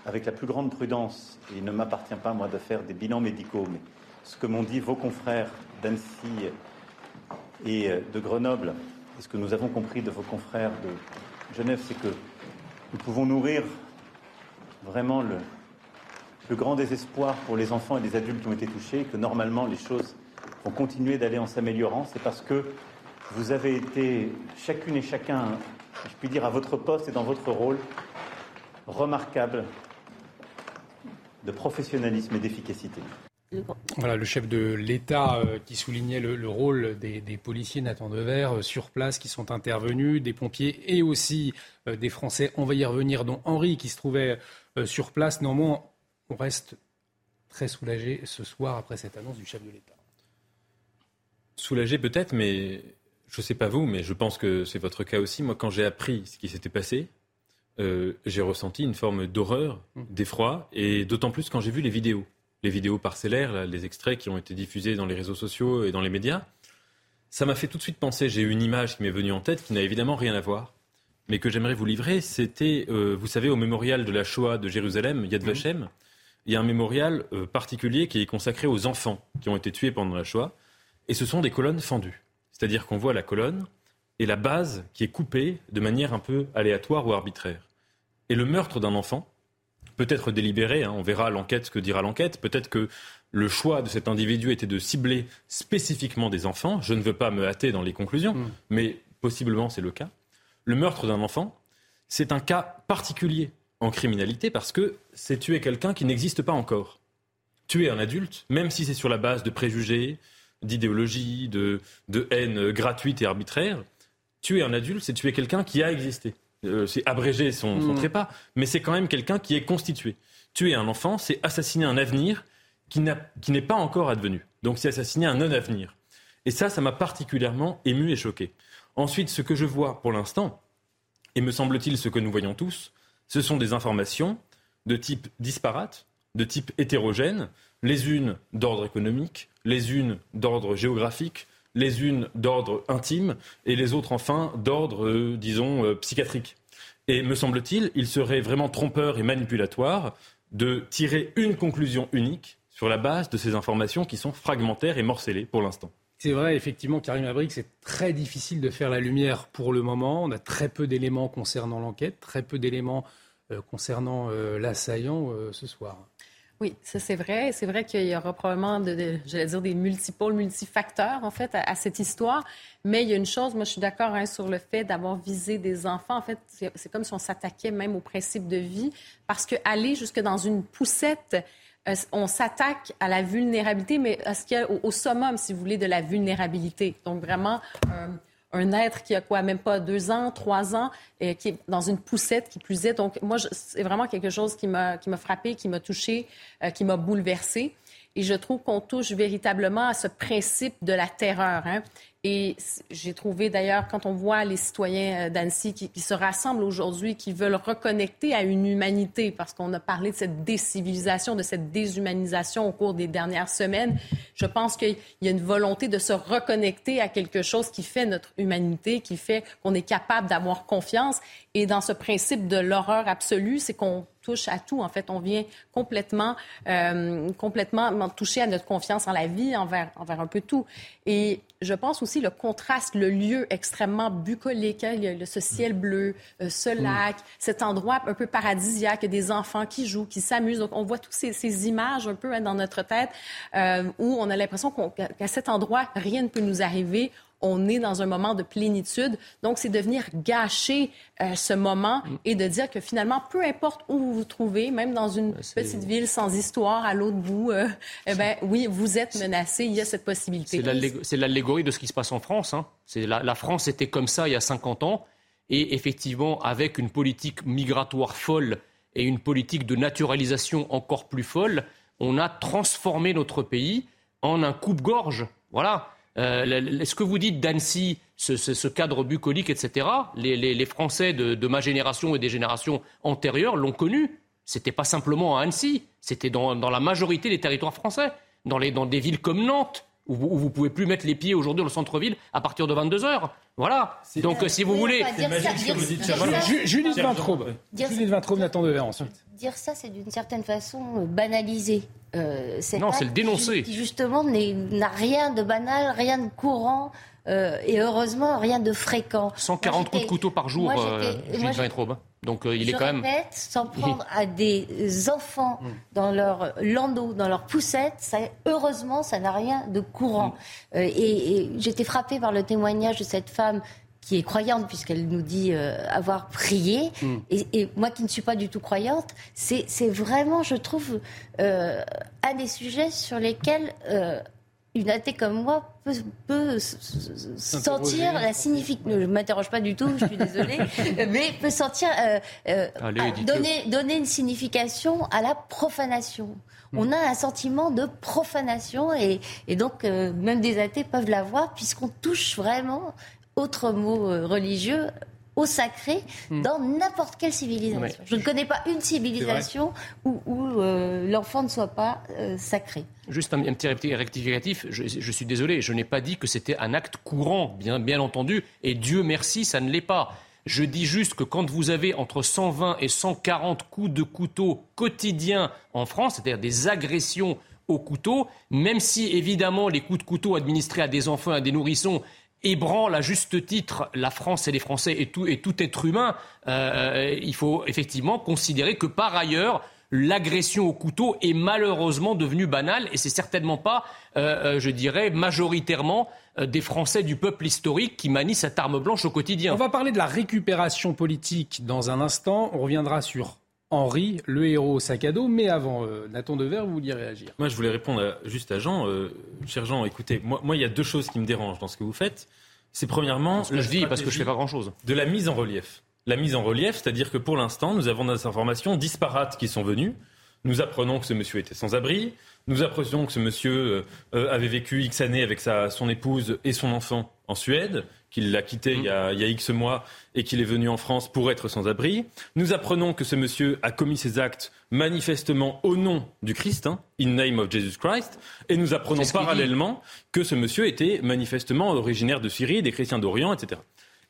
avec la plus grande prudence, il ne m'appartient pas moi de faire des bilans médicaux, mais ce que m'ont dit vos confrères d'Annecy et de Grenoble, et ce que nous avons compris de vos confrères de Genève, c'est que nous pouvons nourrir vraiment le, le grand désespoir pour les enfants et les adultes qui ont été touchés, que normalement les choses vont continuer d'aller en s'améliorant, c'est parce que vous avez été chacune et chacun, je puis dire, à votre poste et dans votre rôle, remarquable de professionnalisme et d'efficacité. Voilà, le chef de l'État euh, qui soulignait le, rôle des, policiers Nathan Dever euh, sur place qui sont intervenus, des pompiers et aussi euh, des Français. On va y revenir, dont Henri qui se trouvait sur place. Néanmoins, on reste très soulagé ce soir après cette annonce du chef de l'État. Soulagé peut-être, mais je ne sais pas vous, mais je pense que c'est votre cas aussi. Moi, quand j'ai appris ce qui s'était passé, j'ai ressenti une forme d'horreur, mmh. d'effroi, et d'autant plus quand j'ai vu les vidéos les vidéos parcellaires, les extraits qui ont été diffusés dans les réseaux sociaux et dans les médias, ça m'a fait tout de suite penser, j'ai une image qui m'est venue en tête qui n'a évidemment rien à voir, mais que j'aimerais vous livrer. C'était, euh, vous savez, au mémorial de la Shoah de Jérusalem, Yad Vashem, il y a un mémorial euh, particulier qui est consacré aux enfants qui ont été tués pendant la Shoah, et ce sont des colonnes fendues. C'est-à-dire qu'on voit la colonne et la base qui est coupée de manière un peu aléatoire ou arbitraire. Et le meurtre d'un enfant, peut-être délibéré, hein, on verra l'enquête ce que dira l'enquête, peut-être que le choix de cet individu était de cibler spécifiquement des enfants, je ne veux pas me hâter dans les conclusions, mm. mais possiblement c'est le cas. Le meurtre d'un enfant, c'est un cas particulier en criminalité parce que c'est tuer quelqu'un qui n'existe pas encore. Tuer un adulte, même si c'est sur la base de préjugés, d'idéologies, de, de haine gratuite et arbitraire, tuer un adulte, c'est tuer quelqu'un qui a existé. Euh, c'est abréger son, son, mm. trépas, mais c'est quand même quelqu'un qui est constitué. Tuer un enfant, c'est assassiner un avenir qui n'est pas encore advenu. Donc c'est assassiner un non-avenir. Et ça, ça m'a particulièrement ému et choqué. Ensuite, ce que je vois pour l'instant, et me semble-t-il ce que nous voyons tous, ce sont des informations de type disparate, de type hétérogène, les unes d'ordre économique, les unes d'ordre géographique, les unes d'ordre intime et les autres enfin d'ordre, euh, disons, euh, psychiatrique. Et me semble-t-il, il serait vraiment trompeur et manipulatoire de tirer une conclusion unique sur la base de ces informations qui sont fragmentaires et morcelées pour l'instant. C'est vrai, effectivement, Karim Abric, c'est très difficile de faire la lumière pour le moment. On a très peu d'éléments concernant l'enquête, très peu d'éléments euh, concernant l'assaillant ce soir. Oui, ça c'est vrai. C'est vrai qu'il y aura probablement, j'allais dire, des multipôles, multifacteurs, en fait, à, cette histoire. Mais il y a une chose, moi je suis d'accord hein, sur le fait d'avoir visé des enfants. En fait, c'est comme si on s'attaquait même au principe de vie, parce qu'aller jusque dans une poussette, euh, on s'attaque à la vulnérabilité, mais à ce qu'il y a au, summum, si vous voulez, de la vulnérabilité. Donc vraiment... Euh, un être qui a quoi, même pas deux ans, trois ans, et qui est dans une poussette qui plus est. Donc, moi, c'est vraiment quelque chose qui m'a frappé, qui m'a touché, euh, qui m'a bouleversé. Et je trouve qu'on touche véritablement à ce principe de la terreur. Hein. Et j'ai trouvé d'ailleurs, quand on voit les citoyens euh, d'Annecy qui, se rassemblent aujourd'hui, qui veulent reconnecter à une humanité, parce qu'on a parlé de cette décivilisation, de cette déshumanisation au cours des dernières semaines, je pense qu'il y a une volonté de se reconnecter à quelque chose qui fait notre humanité, qui fait qu'on est capable d'avoir confiance. Et dans ce principe de l'horreur absolue, c'est qu'on touche à tout. En fait, on vient complètement, euh, complètement toucher à notre confiance en la vie, envers, envers un peu tout. Et je pense aussi le contraste, le lieu extrêmement bucolique, hein, ce ciel bleu, euh, ce mm. lac, cet endroit un peu paradisiaque, des enfants qui jouent, qui s'amusent. Donc, on voit toutes ces, images un peu hein, dans notre tête euh, où on a l'impression qu'à cet endroit, rien ne peut nous arriver on est dans un moment de plénitude. Donc, c'est de venir gâcher euh, ce moment mm. et de dire que finalement, peu importe où vous vous trouvez, même dans une petite ville sans histoire à l'autre bout, euh, eh ben, oui, vous êtes menacé. Il y a cette possibilité. C'est l'allégorie de ce qui se passe en France. Hein. La, la France était comme ça il y a 50 ans. Et effectivement, avec une politique migratoire folle et une politique de naturalisation encore plus folle, on a transformé notre pays en un coupe-gorge. Voilà. Euh, ce que vous dites d'Annecy, ce, cadre bucolique, etc., les, Français de, ma génération et des générations antérieures l'ont connu. C'était pas simplement à Annecy, c'était dans, la majorité des territoires français, dans, dans des villes comme Nantes, où vous, ne pouvez plus mettre les pieds aujourd'hui dans le centre-ville à partir de 22 heures. Voilà. Donc, si vous voulez. Judith Vintraube. Judith Vintraube, Nathan Devers ensuite. Dire ça, c'est d'une certaine façon euh, banaliser. Euh, non, c'est le dénoncer. Qui, justement, n'a rien de banal, rien de courant. Euh, et heureusement, rien de fréquent. 140 coups de couteau par jour, euh, Judith Vintraube. Donc il est quand même. S'en prendre à des enfants mm. dans leur landau, dans leur poussette, ça, heureusement, ça n'a rien de courant. Mm. Euh, et, j'étais frappée par le témoignage de cette femme qui est croyante puisqu'elle nous dit euh, avoir prié. Mm. Et, moi qui ne suis pas du tout croyante, c'est vraiment, je trouve, euh, un des sujets sur lesquels une athée comme moi peut, peut sentir la signification. Je ne m'interroge pas du tout, je suis désolée, mais peut sentir euh, euh, donner, donner une signification à la profanation. Hmm. On a un sentiment de profanation et, et donc euh, même des athées peuvent l'avoir puisqu'on touche vraiment, autre mot religieux, au sacré hmm. dans n'importe quelle civilisation. Je ne connais pas une civilisation où, euh, l'enfant ne soit pas euh, sacré. Juste un, petit rectificatif, je, suis désolé, je n'ai pas dit que c'était un acte courant, bien, bien entendu, et Dieu merci, ça ne l'est pas. Je dis juste que quand vous avez entre 120 et 140 coups de couteau quotidiens en France, c'est-à-dire des agressions au couteau, même si évidemment les coups de couteau administrés à des enfants, à des nourrissons, ébranle à juste titre la France et les Français et tout, et tout être humain, euh, il faut effectivement considérer que par ailleurs, l'agression au couteau est malheureusement devenue banale et c'est certainement pas, euh, euh, je dirais, majoritairement des Français du peuple historique qui manient cette arme blanche au quotidien. On va parler de la récupération politique dans un instant. On reviendra sur Henri, le héros au sac à dos. Mais avant, euh, Nathan Dever, vous vouliez réagir Moi, je voulais répondre juste à Jean. Euh, cher Jean, écoutez, moi, il y a deux choses qui me dérangent dans ce que vous faites. C'est premièrement. Ce que je dis parce que je fais pas grand-chose. De la mise en relief. La mise en relief, c'est-à-dire que pour l'instant, nous avons des informations disparates qui sont venues Nous apprenons que ce monsieur était sans abri. Nous apprenons que ce monsieur euh, avait vécu X années avec sa, son épouse et son enfant en Suède, qu'il l'a quitté il, y a, il y a X mois et qu'il est venu en France pour être sans abri. Nous apprenons que ce monsieur a commis ses actes manifestement au nom du Christ, hein, in name of Jesus Christ, et nous apprenons parallèlement que ce monsieur était manifestement originaire de Syrie, des chrétiens d'Orient, etc.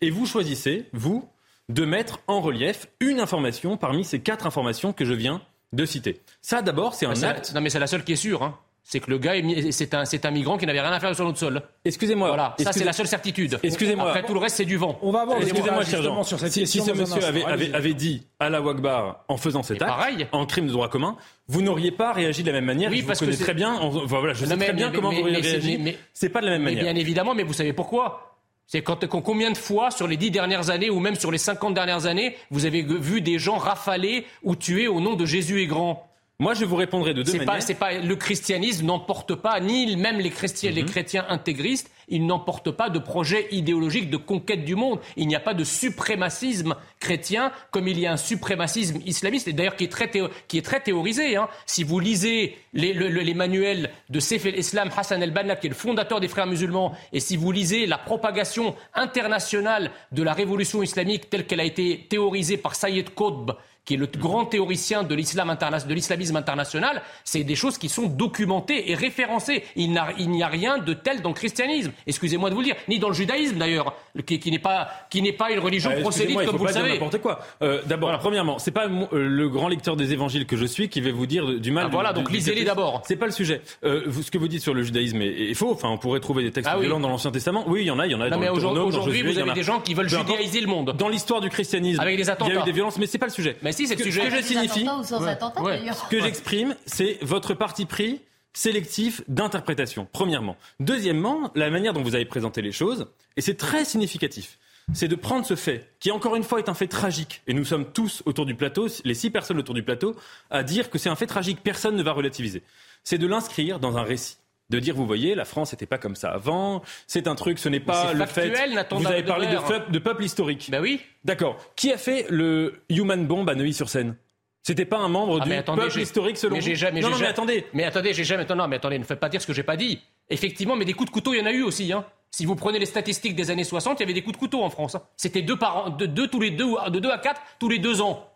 Et vous choisissez, vous, de mettre en relief une information parmi ces quatre informations que je viens de citer. Ça, d'abord, c'est un acte. Non, mais c'est la seule qui est sûre. Hein. C'est que le gars, c'est un, c'est un migrant qui n'avait rien à faire sur notre sol. Excusez-moi. Voilà, ça c'est la seule certitude. Excusez-moi. Après tout le reste, c'est du vent. On va voir. Excusez-moi, cher Jean. Sur cette si, si ce monsieur avait, avait, avait, dit à la Wagbar en faisant cet acte, pareil. en crime de droit commun, vous n'auriez pas réagi de la même manière. Oui, je parce vous que connais très bien. Enfin, voilà, je non, sais mais, très bien mais, comment mais, vous auriez mais, réagi. Mais, c'est pas de la même manière. Bien évidemment, mais vous savez pourquoi? C'est quand, quand, combien de fois sur les dix dernières années ou même sur les cinquante dernières années, vous avez vu des gens rafaler ou tuer au nom de Jésus est grand? Moi, je vous répondrai de deux manières. Pas, c'est pas le christianisme n'emporte pas, ni même les chrétiens, mm -hmm. les chrétiens intégristes, ils n'emportent pas de projet idéologique de conquête du monde. Il n'y a pas de suprémacisme chrétien comme il y a un suprémacisme islamiste, et d'ailleurs qui est très qui est très théorisé. Hein. Si vous lisez les, le, les manuels de Seif el-Islam Hassan el-Banna, qui est le fondateur des frères musulmans, et si vous lisez la propagation internationale de la révolution islamique telle qu'elle a été théorisée par Sayyid Qutb, qui est le grand théoricien de l'islam interna de l'islamisme international, c'est des choses qui sont documentées et référencées. Il n'y a, a, rien de tel dans le christianisme. Excusez-moi de vous le dire, ni dans le judaïsme d'ailleurs, qui, qui n'est pas une religion euh, prosélyte comme il faut vous pas le savez. N'importe quoi. Euh, D'abord, voilà. premièrement, c'est pas euh, le grand lecteur des évangiles que je suis qui va vous dire du mal. Ah, voilà, du, donc lisez-les d'abord. C'est pas le sujet. Euh, vous, ce que vous dites sur le judaïsme est, est, faux. Enfin, on pourrait trouver des textes ah, oui. violents dans l'Ancien Testament. Oui, il y en a, il y en a. Non, dans mais aujourd'hui, aujourd'hui, vous avez des gens qui veulent judaïser le monde. Dans l'histoire du christianisme, avec des attentats. il y a eu des violences, mais c'est pas le sujet. Mais si, c'est le ce sujet. Ce que je signifie, ce que j'exprime, c'est votre parti pris sélectif d'interprétation, premièrement. Deuxièmement, la manière dont vous avez présenté les choses, et c'est très significatif, c'est de prendre ce fait, qui encore une fois est un fait tragique, et nous sommes tous autour du plateau, les six personnes autour du plateau, à dire que c'est un fait tragique, personne ne va relativiser. C'est de l'inscrire dans un récit de dire, vous voyez, la France n'était pas comme ça avant, c'est un truc, ce n'est pas le factuel, fait... Vous avez parlé de, de, de, peuple historique. Ben oui. D'accord. Qui a fait le Human Bomb à Neuilly-sur-Seine? C'était pas un membre ah, du attendez, peuple historique selon mais vous? jamais, Non, non, mais jamais, attendez. Mais attendez, j'ai jamais. Non, non, mais attendez, ne faites pas dire ce que j'ai pas dit. Effectivement, mais des coups de couteau, il y en a eu aussi. Hein. Si vous prenez les statistiques des années 60, il y avait des coups de couteau en France. Hein. C'était deux par an, de deux tous les deux, de deux à quatre tous les deux ans.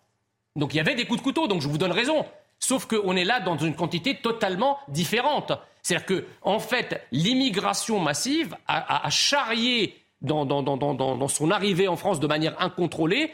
Donc il y avait des coups de couteau. Donc je vous donne raison. Sauf qu'on est là dans une quantité totalement différente. C'est-à-dire que, en fait, l'immigration massive a, a, a charrié dans, dans, dans, dans, son arrivée en France de manière incontrôlée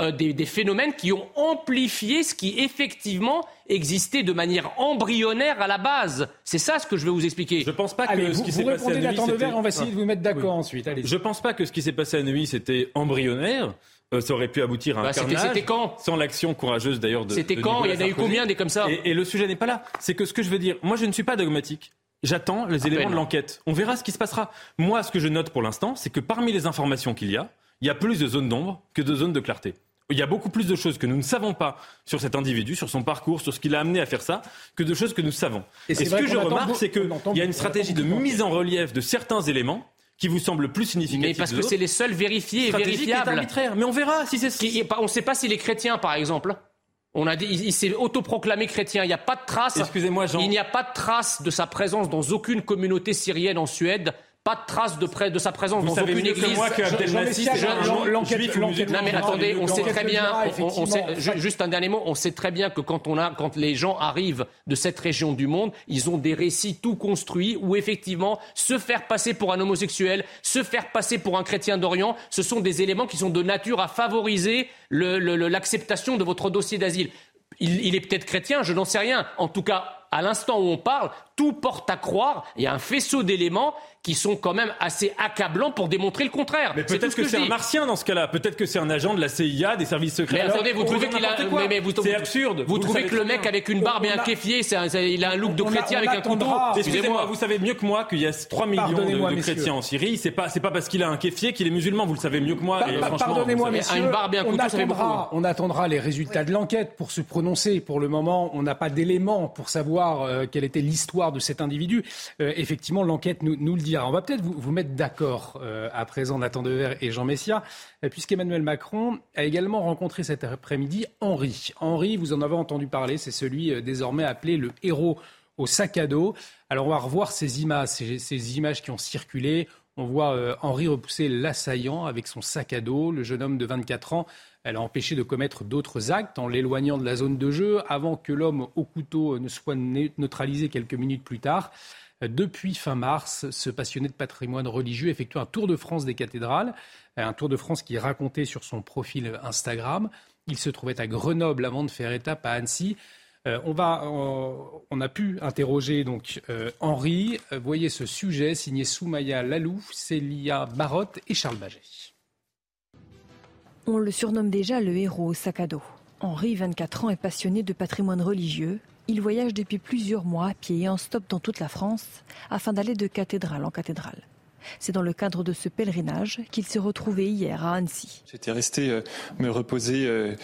euh, des, des, phénomènes qui ont amplifié ce qui effectivement existait de manière embryonnaire à la base. C'est ça ce que je vais vous expliquer. Je pense pas que Allez, ce vous, qui s'est passé à Neuilly, c'était... on va essayer de vous mettre d'accord oui. ensuite. Allez. Je pense pas que ce qui s'est passé à Neuilly c'était embryonnaire. Euh, ça aurait pu aboutir à un bah, carnage. C'était quand Sans l'action courageuse d'ailleurs de. C'était quand Il y en a eu combien des comme ça et, et, le sujet n'est pas là. C'est que ce que je veux dire, moi je ne suis pas dogmatique. J'attends les à éléments peine. de l'enquête. On verra ce qui se passera. Moi, ce que je note pour l'instant, c'est que parmi les informations qu'il y a, il y a plus de zones d'ombre que de zones de clarté. Il y a beaucoup plus de choses que nous ne savons pas sur cet individu, sur son parcours, sur ce qui l'a amené à faire ça, que de choses que nous savons. Et, Et, ce que je remarque, c'est qu'il y a une stratégie de mise en relief de certains éléments qui vous semblent plus significatifs. Mais parce que c'est les seuls vérifiés et qui est vérifiables. arbitraire. Mais on verra si c'est. On ne sait pas si les chrétiens, par exemple. On a dit, il, il s'est autoproclamé chrétien. Il n'y a pas de trace. Excusez-moi, Jean. Il n'y a pas de trace de sa présence dans aucune communauté syrienne en Suède. Pas de trace de, près de sa présence Vous dans savez aucune mieux que église. moi que ou l'enquête- musulman. Non mais attendez, on sait très bien, on- on, sait, juste un dernier mot, on sait très bien que quand on a, quand les gens arrivent de cette région du monde, ils ont des récits tout construits où effectivement se faire passer pour un homosexuel, se faire passer pour un chrétien d'Orient, ce sont des éléments qui sont de nature à favoriser le- le- le- l'acceptation de votre dossier d'asile. Il, il est peut-être chrétien, je n'en sais rien. En tout cas, à l'instant où on parle, tout porte à croire, il y a un faisceau d'éléments qui sont quand même assez accablants pour démontrer le contraire. Mais peut-être ce que, c'est un martien dans ce cas-là. Peut-être que c'est un agent de la CIA, des services secrets. Mais Alors, attendez, vous trouvez qu'il a, n'importe quoi. mais, mais vous, C'est absurde. Vous, trouvez que le mec bien. avec une barbe et un a- kéfier, un- il a un look de on a- chrétien on avec un couteau attendra. Excusez-moi, Excusez-moi. vous savez mieux que moi qu'il y a 3 millions de, chrétiens en Syrie. C'est pas, c'est pas parce qu'il a un kéfier qu'il est musulman. Vous le savez mieux que moi. Pardonnez-moi, messieurs. attendra, on attendra les résultats de l'enquête pour se prononcer. Pour le moment, on n'a pas d'éléments pour savoir euh, quelle était l'histoire de cet individu. effectivement, l'enquête nous, le dira. On va peut-être vous, vous, mettre d'accord à présent, Nathan Dever et Jean Messia, puisqu'Emmanuel Macron a également rencontré cet après-midi Henri. Henri, vous en avez entendu parler, c'est celui désormais appelé le héros au sac à dos. Alors on va revoir ces images, ces, images qui ont circulé. On voit euh, Henri repousser l'assaillant avec son sac à dos. Le jeune homme de 24 ans, elle a empêché de commettre d'autres actes en l'éloignant de la zone de jeu avant que l'homme au couteau ne soit neutralisé quelques minutes plus tard. Depuis fin mars, ce passionné de patrimoine religieux effectue un tour de France des cathédrales, un tour de France qui est raconté sur son profil Instagram. Il se trouvait à Grenoble avant de faire étape à Annecy. Euh, on, va, on a pu interroger donc euh, Henri. Euh, voyez ce sujet signé Soumaya Lalou, Célia Barotte et Charles Baget. On le surnomme déjà le héros au sac à dos. Henri, 24 ans, est passionné de patrimoine religieux. Il voyage depuis plusieurs mois à pied et en stop dans toute la France afin d'aller de cathédrale en cathédrale. C'est dans le cadre de ce pèlerinage qu'il s'est retrouvé hier à Annecy. J'étais resté euh, me reposer euh,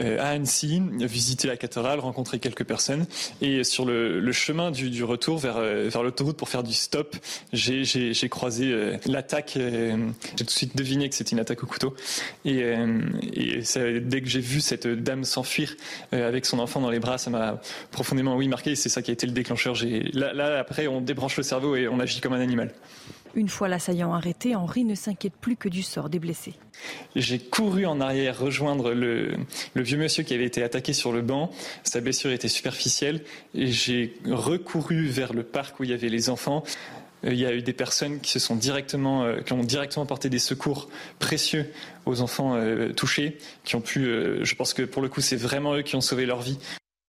euh, à Annecy, visiter la cathédrale, rencontrer quelques personnes. Et sur le, chemin du, retour vers, l'autoroute pour faire du stop, j'ai croisé l'attaque. j'ai tout de suite deviné que c'était une attaque au couteau. Et, dès que j'ai vu cette dame s'enfuir avec son enfant dans les bras, ça m'a profondément marqué. C'est ça qui a été le déclencheur. Là, après, on débranche le cerveau et on agit comme un animal. Une fois l'assaillant arrêté, Henri ne s'inquiète plus que du sort des blessés. J'ai couru en arrière rejoindre le, vieux monsieur qui avait été attaqué sur le banc. Sa blessure était superficielle. Et j'ai recouru vers le parc où il y avait les enfants. Euh, il y a eu des personnes qui se sont directement, euh, qui ont directement apporté des secours précieux aux enfants euh, touchés, qui ont pu, je pense que pour le coup, c'est vraiment eux qui ont sauvé leur vie.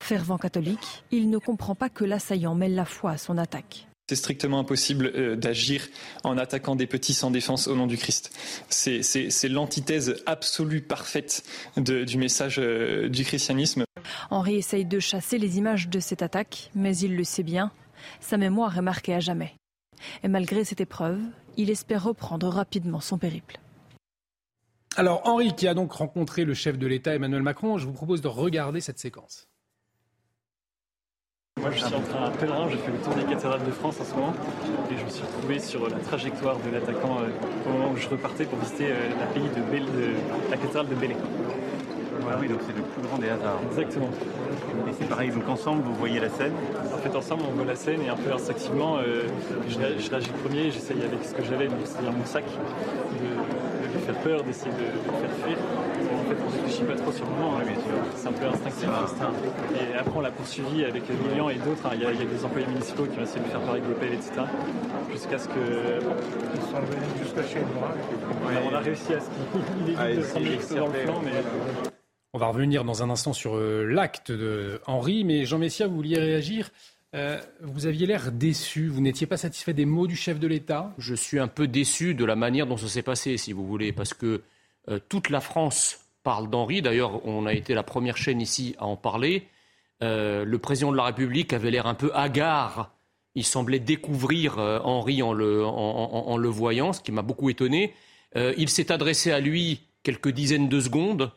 Fervent catholique, il ne comprend pas que l'assaillant mêle la foi à son attaque. C'est strictement impossible euh, d'agir en attaquant des petits sans défense au nom du Christ. C'est l'antithèse absolue, parfaite du message euh, du christianisme. Henri essaye de chasser les images de cette attaque, mais il le sait bien, sa mémoire est marquée à jamais. Et malgré cette épreuve, il espère reprendre rapidement son périple. Alors Henri, qui a donc rencontré le chef de l'État Emmanuel Macron, je vous propose de regarder cette séquence. Moi, je suis en train un pèlerin, j'ai fait le tour des cathédrales de France en ce moment, et je me suis retrouvé sur la trajectoire de l'attaquant euh, au moment où je repartais pour visiter euh, la, pays de, la cathédrale de Bélé. Ah oui, donc c'est le plus grand des hasards. Exactement. Et c'est pareil, donc ensemble, vous voyez la scène En fait, ensemble, on voit la scène et un peu instinctivement, euh, je, je réagis premier, j'essaye avec ce que j'avais, c'est-à-dire mon sac, de, lui faire peur, d'essayer de, de faire fuir fait, on ne réfléchit pas trop sur le moment. Hein. C'est un peu instinctif. Et après, on l'a poursuivi avec Lilian et d'autres. Hein. Il y, a des employés municipaux qui ont essayé de faire pareil avec pelles, etc. Jusqu'à ce que. Ils sont venus jusqu'à chez moi. On a réussi à ce qu'il ah, évite de dans le flanc, mais. On va revenir dans un instant sur euh, l'acte de Henri, mais Jean Messia, vous vouliez réagir euh, vous aviez l'air déçu, vous n'étiez pas satisfait des mots du chef de l'État? Je suis un peu déçu de la manière dont ça s'est passé, si vous voulez, parce que euh, toute la France parle d'Henri. D'ailleurs, on a été la première chaîne ici à en parler. Euh, le président de la République avait l'air un peu hagard. Il semblait découvrir euh, Henri en le, voyant, ce qui m'a beaucoup étonné. Euh, il s'est adressé à lui quelques dizaines de secondes.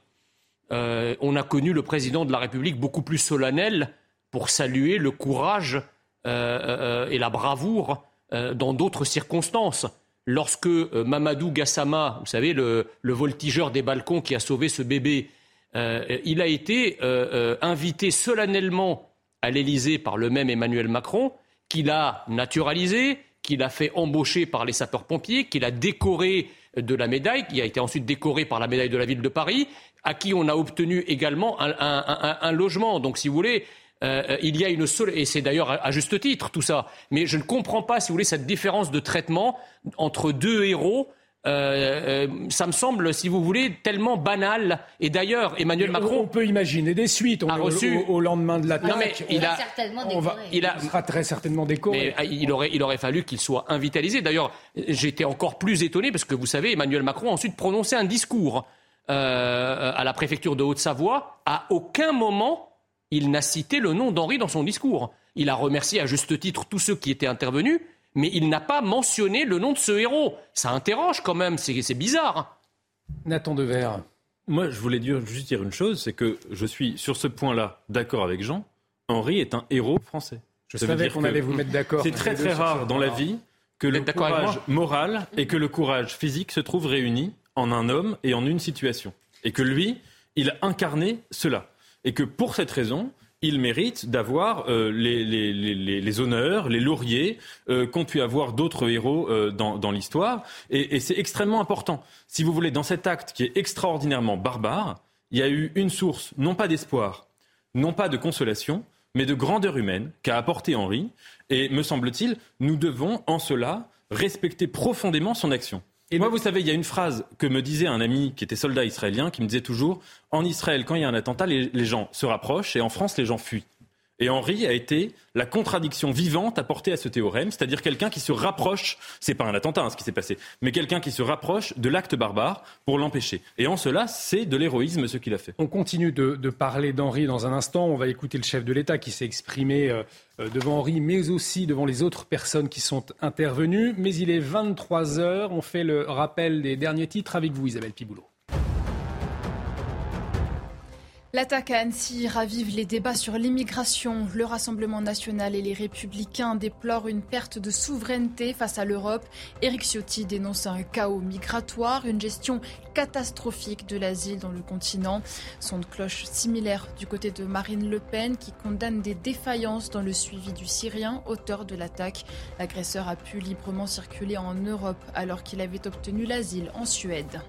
on a connu le président de la République beaucoup plus solennel pour saluer le courage et la bravoure dans d'autres circonstances lorsque euh, Mamadou Gassama, vous savez, le, voltigeur des balcons qui a sauvé ce bébé, euh, il a été euh, invité solennellement à l'Élysée par le même Emmanuel Macron, qu'il a naturalisé, qu'il a fait embaucher par les sapeurs-pompiers, qu'il a décoré de la médaille, qui a été ensuite décoré par la médaille de la ville de Paris, à qui on a obtenu également un logement. Donc, si vous voulez, euh, il y a une seule, et c'est d'ailleurs à, juste titre tout ça, mais je ne comprends pas, si vous voulez, cette différence de traitement entre deux héros. Euh, euh, ça me semble, si vous voulez, tellement banal. Et d'ailleurs, Emmanuel Macron. On peut imaginer des suites. On a reçu au, lendemain de l'attaque. il, a certainement il, a, sera très certainement décoré. Mais il aurait, il aurait fallu qu'il soit invitalisé. D'ailleurs, j'étais encore plus étonné parce que vous savez, Emmanuel Macron a ensuite prononcé un discours à la préfecture de Haute-Savoie. À aucun moment il n'a cité le nom d'Henri dans son discours. Il a remercié à juste titre tous ceux qui étaient intervenus, mais il n'a pas mentionné le nom de ce héros. Ça interroge quand même, c'est bizarre. Nathan Dever. Moi, je voulais dire, juste dire une chose, c'est que je suis sur ce point-là d'accord avec Jean. Henri est un héros français. Je savais qu'on allait vous mettre d'accord. C'est très très rare dans la vie que le courage moral et que le courage physique se trouvent réunis en un homme et en une situation. Et que lui, il a incarné cela. Et que pour cette raison, il mérite d'avoir euh, les, honneurs, les lauriers euh, qu'ont pu avoir d'autres héros euh, dans, l'histoire. Et c'est extrêmement important. Si vous voulez, dans cet acte qui est extraordinairement barbare, il y a eu une source, non pas d'espoir, non pas de consolation, mais de grandeur humaine qu'a apporté Henri. Et me semble-t-il, nous devons en cela respecter profondément son action. Et moi, vous savez, il y a une phrase que me disait un ami qui était soldat israélien, qui me disait toujours, en Israël, quand il y a un attentat, les, les gens se rapprochent, et en France, les gens fuient. Et Henri a été la contradiction vivante apportée à ce théorème, c'est-à-dire quelqu'un qui se rapproche, c'est pas un attentat hein, ce qui s'est passé, mais quelqu'un qui se rapproche de l'acte barbare pour l'empêcher. Et en cela, c'est de l'héroïsme ce qu'il a fait. On continue de, parler d'Henri dans un instant. On va écouter le chef de l'État qui s'est exprimé euh, devant Henri, mais aussi devant les autres personnes qui sont intervenues. Mais il est 23 heures. On fait le rappel des derniers titres avec vous, Isabelle Piboulot. L'attaque à Annecy ravive les débats sur l'immigration. Le Rassemblement national et les Républicains déplorent une perte de souveraineté face à l'Europe. Éric Ciotti dénonce un chaos migratoire, une gestion catastrophique de l'asile dans le continent. Son de cloche similaire du côté de Marine Le Pen qui condamne des défaillances dans le suivi du Syrien, auteur de l'attaque. L'agresseur a pu librement circuler en Europe alors qu'il avait obtenu l'asile en Suède.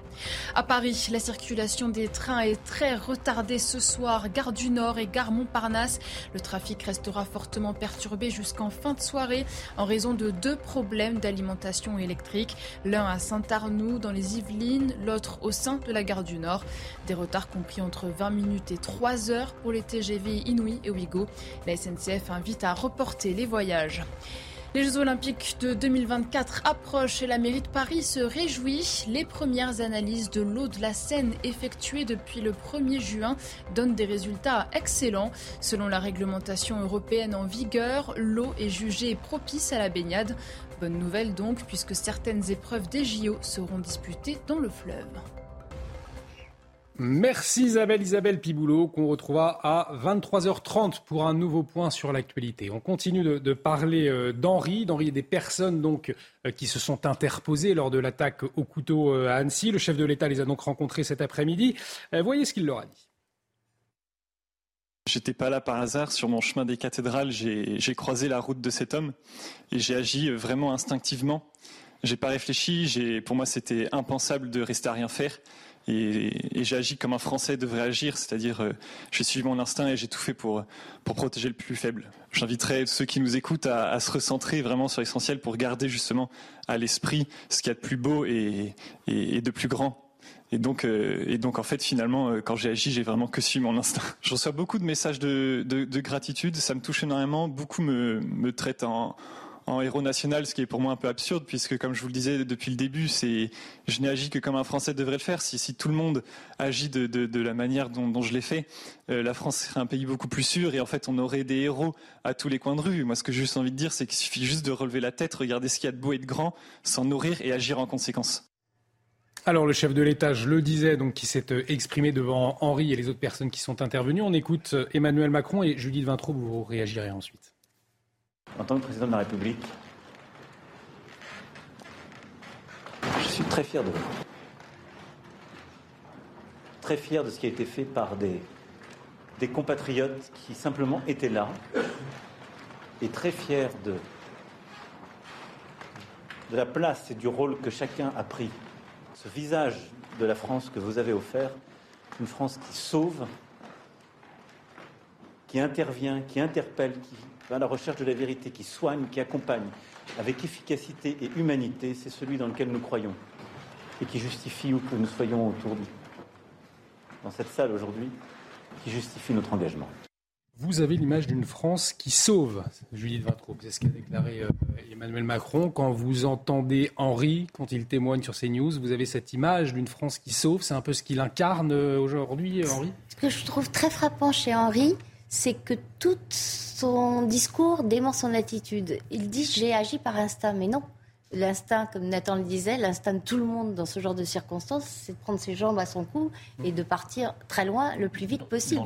À Paris, la circulation des trains est très retardée ce soir. Gare du Nord et gare Montparnasse. Le trafic restera fortement perturbé jusqu'en fin de soirée en raison de deux problèmes d'alimentation électrique. L'un à Saint-Arnoux dans les Yvelines, l'autre au sein de la gare du Nord. Des retards compris entre 20 minutes et 3 heures pour les TGV Inouï et Ouigo. La SNCF invite à reporter les voyages. Les Jeux Olympiques de 2024 approchent et la mairie de Paris se réjouit. Les premières analyses de l'eau de la Seine effectuées depuis le 1er juin donnent des résultats excellents. Selon la réglementation européenne en vigueur, l'eau est jugée propice à la baignade. Bonne nouvelle donc, puisque certaines épreuves des JO seront disputées dans le fleuve. Merci Isabelle, Isabelle Piboulot, qu'on retrouvera à 23h30 pour un nouveau point sur l'actualité. On continue de, parler euh, d'Henri, d'Henri et des personnes donc euh, qui se sont interposées lors de l'attaque au couteau euh, à Annecy. Le chef de l'État les a donc rencontrés cet après-midi. voyez ce qu'il leur a dit. J'étais pas là par hasard. Sur mon chemin des cathédrales, j'ai croisé la route de cet homme et j'ai agi vraiment instinctivement. J'ai pas réfléchi. Pour moi, c'était impensable de rester à rien faire. Et, j'ai agi comme un Français devrait agir, c'est-à-dire euh, j'ai suivi mon instinct et j'ai tout fait pour, protéger le plus faible. J'inviterai ceux qui nous écoutent à, se recentrer vraiment sur l'essentiel pour garder justement à l'esprit ce qu'il y a de plus beau et de plus grand et donc, euh, et donc en fait, finalement, euh, quand j'ai agi, j'ai vraiment que suivi mon instinct. Je reçois beaucoup de messages de, de, de gratitude, ça me touche énormément. Beaucoup me, traitent en, héros national, ce qui est pour moi un peu absurde, puisque comme je vous le disais depuis le début, je n'ai agi que comme un Français devrait le faire. Si, tout le monde agit de, la manière dont, dont je l'ai fait, euh, la France serait un pays beaucoup plus sûr et en fait on aurait des héros à tous les coins de rue. Moi, ce que j'ai juste envie de dire, c'est qu'il suffit juste de relever la tête, regarder ce qu'il y a de beau et de grand, s'en nourrir et agir en conséquence. Alors le chef de l'État, je le disais, donc qui s'est exprimé devant Henri et les autres personnes qui sont intervenues. On écoute Emmanuel Macron et Judith Vintraud, vous réagirez ensuite. En tant que président de la République, je suis très fier de vous. Très fier de ce qui a été fait par des, compatriotes qui simplement étaient là. Et très fier de la place et du rôle que chacun a pris ce visage de la France que vous avez offert, une France qui sauve, qui intervient, qui interpelle, qui va à la recherche de la vérité, qui soigne, qui accompagne avec efficacité et humanité, c'est celui dans lequel nous croyons et qui justifie où que nous soyons autour de dans cette salle aujourd'hui, qui justifie notre engagement. Vous avez l'image d'une France qui sauve, Judith Vintraud. C'est ce qu'a déclaré euh, Emmanuel Macron. Quand vous entendez Henri, quand il témoigne sur CNews, vous avez cette image d'une France qui sauve. C'est un peu ce qu'il incarne euh, aujourd'hui, Henri Ce que je trouve très frappant chez Henri, c'est que tout son discours dément son attitude. Il dit j'ai agi par instinct, mais non. L'instinct, comme Nathan le disait, l'instinct de tout le monde dans ce genre de circonstances, c'est de prendre ses jambes à son cou et de partir très loin le plus vite possible.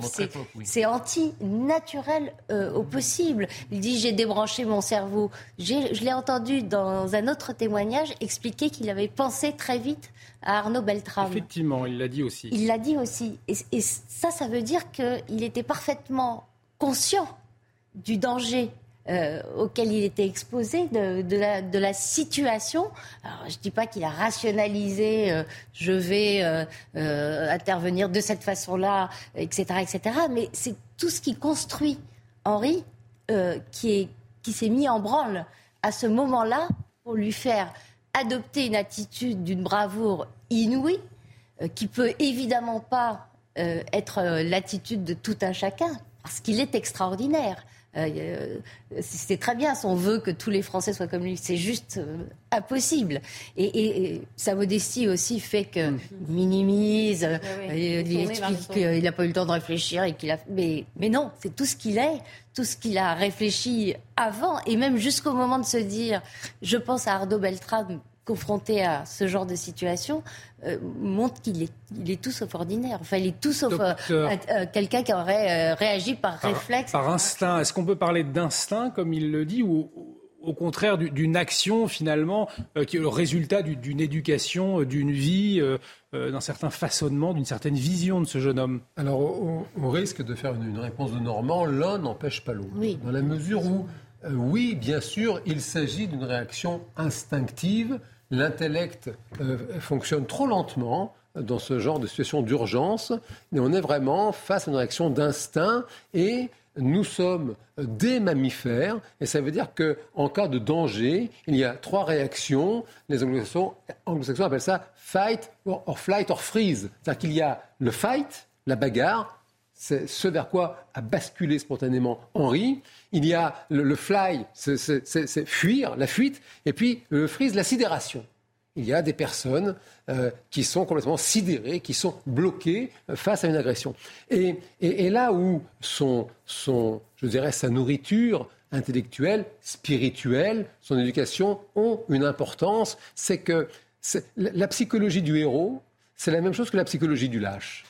C'est anti-naturel euh, au possible. Il dit j'ai débranché mon cerveau. Je l'ai entendu dans un autre témoignage expliquer qu'il avait pensé très vite à Arnaud Beltrame. Effectivement, il l'a dit aussi. Il l'a dit aussi. Et, et ça, ça veut dire qu'il était parfaitement conscient du danger euh, auquel il était exposé, de, la, situation. Alors, je ne dis pas qu'il a rationalisé, euh, je vais euh, intervenir de cette façon-là, etc., etc., mais c'est tout ce qui construit Henri qui, qui s'est mis en branle à ce moment-là pour lui faire adopter une attitude d'une bravoure inouïe, qui peut évidemment pas être l'attitude de tout un chacun, parce qu'il est extraordinaire. Euh, c'est très bien son vœu que tous les Français soient comme lui. C'est juste euh, impossible. Et, sa modestie aussi fait qu'il mm. minimise, euh, il explique qu'il n'a pas eu le temps de réfléchir et qu'il a. Mais, mais non, c'est tout ce qu'il est, tout ce qu'il a réfléchi avant et même jusqu'au moment de se dire, je pense à Ardo Beltrame confronté à ce genre de situation euh, montre qu'il est, il est tout sauf ordinaire. Enfin, il est tout sauf euh, euh, quelqu'un qui aurait réagi par, réflexe. Par instinct. Est-ce qu'on peut parler d'instinct, comme il le dit, ou au contraire d'une action finalement qui est le résultat d'une éducation, d'une vie, d'un certain façonnement, d'une certaine vision de ce jeune homme? Alors, on, risque de faire une, réponse de Normand. L'un n'empêche pas l'autre. Dans la mesure où oui, bien sûr, il s'agit d'une réaction instinctive l'intellect euh, fonctionne trop lentement dans ce genre de situation d'urgence, mais on est vraiment face à une réaction d'instinct et nous sommes des mammifères, et ça veut dire qu'en cas de danger, il y a trois réactions. Les anglo-saxons, appellent ça fight or, flight or freeze. C'est-à-dire qu'il y a le fight, la bagarre, c'est ce vers quoi a basculé spontanément Henri. Il y a le, fly, c'est fuir, la fuite, et puis le freeze, la sidération. Il y a des personnes euh, qui sont complètement sidérées, qui sont bloquées euh, face à une agression. Et, là où son, je dirais, sa nourriture intellectuelle, spirituelle, son éducation ont une importance, c'est que la psychologie du héros, c'est la même chose que la psychologie du lâche.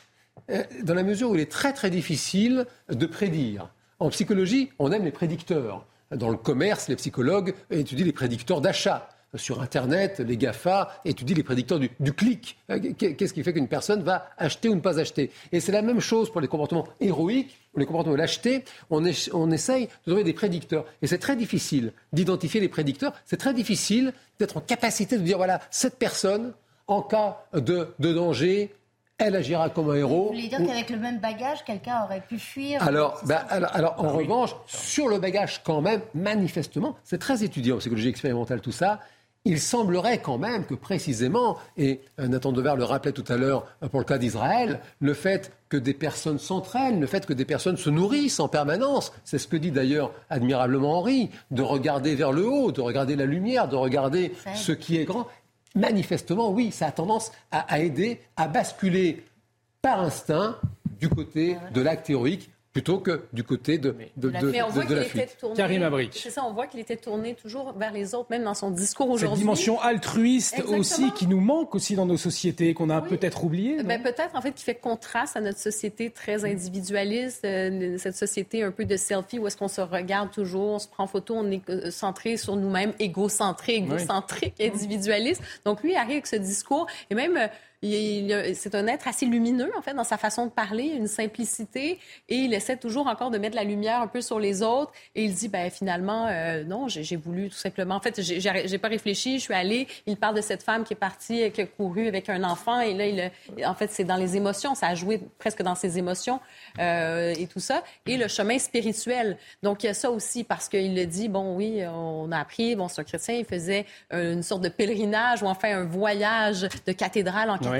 Euh, dans la mesure où il est très très difficile de prédire. En psychologie, on aime les prédicteurs. Dans le commerce, les psychologues étudient les prédicteurs d'achat. Sur Internet, les GAFA étudient les prédicteurs du, clic. Euh, qu'est-ce qui fait qu'une personne va acheter ou ne pas acheter? Et c'est la même chose pour les comportements héroïques les comportements de l'acheter. On, on essaye de trouver des prédicteurs. Et c'est très difficile d'identifier les prédicteurs. C'est très difficile d'être en capacité de dire voilà, cette personne, en cas de danger, elle agira comme un héros. Vous voulez dire qu'avec le même bagage, quelqu'un aurait pu fuir Alors, bah, alors, en ah revanche, sur le bagage, quand même, manifestement, c'est très étudié en psychologie expérimentale tout ça. Il semblerait quand même que précisément, et euh, Nathan Dever le rappelait tout à l'heure euh, pour le cas d'Israël, le fait que des personnes s'entraînent, le fait que des personnes se nourrissent en permanence, c'est ce que dit d'ailleurs admirablement Henri, de regarder vers le haut, de regarder la lumière, de regarder ce qui est grand, manifestement, oui, ça a tendance à, aider à basculer par instinct du côté de l'acte héroïque plutôt que du côté de, de, de, Mais on voit de, la fuite. Tourné, C'est ça, on voit qu'il était tourné toujours vers les autres, même dans son discours aujourd'hui. Cette dimension altruiste aussi qui nous manque aussi dans nos sociétés, qu'on a peut-être oublié. Ben, peut-être en fait qui fait contraste à notre société très individualiste, euh, cette société un peu de selfie où est-ce qu'on se regarde toujours, on se prend en photo, on est euh, centré sur nous-mêmes, égocentré, égocentrique, individualiste. Donc lui il arrive avec ce discours et même euh, c'est un être assez lumineux, en fait, dans sa façon de parler, une simplicité, et il essaie toujours encore de mettre la lumière un peu sur les autres. Et il dit, ben finalement, euh, non, j'ai voulu tout simplement. En fait, j'ai pas réfléchi, je suis allée. Il parle de cette femme qui est partie, qui a couru avec un enfant, et là, il, en fait, c'est dans les émotions, ça a joué presque dans ses émotions euh, et tout ça. Et le chemin spirituel. Donc, il y a ça aussi, parce qu'il le dit, bon, oui, on a appris, bon, c'est un chrétien, il faisait une sorte de pèlerinage ou enfin un voyage de cathédrale en cathédrale.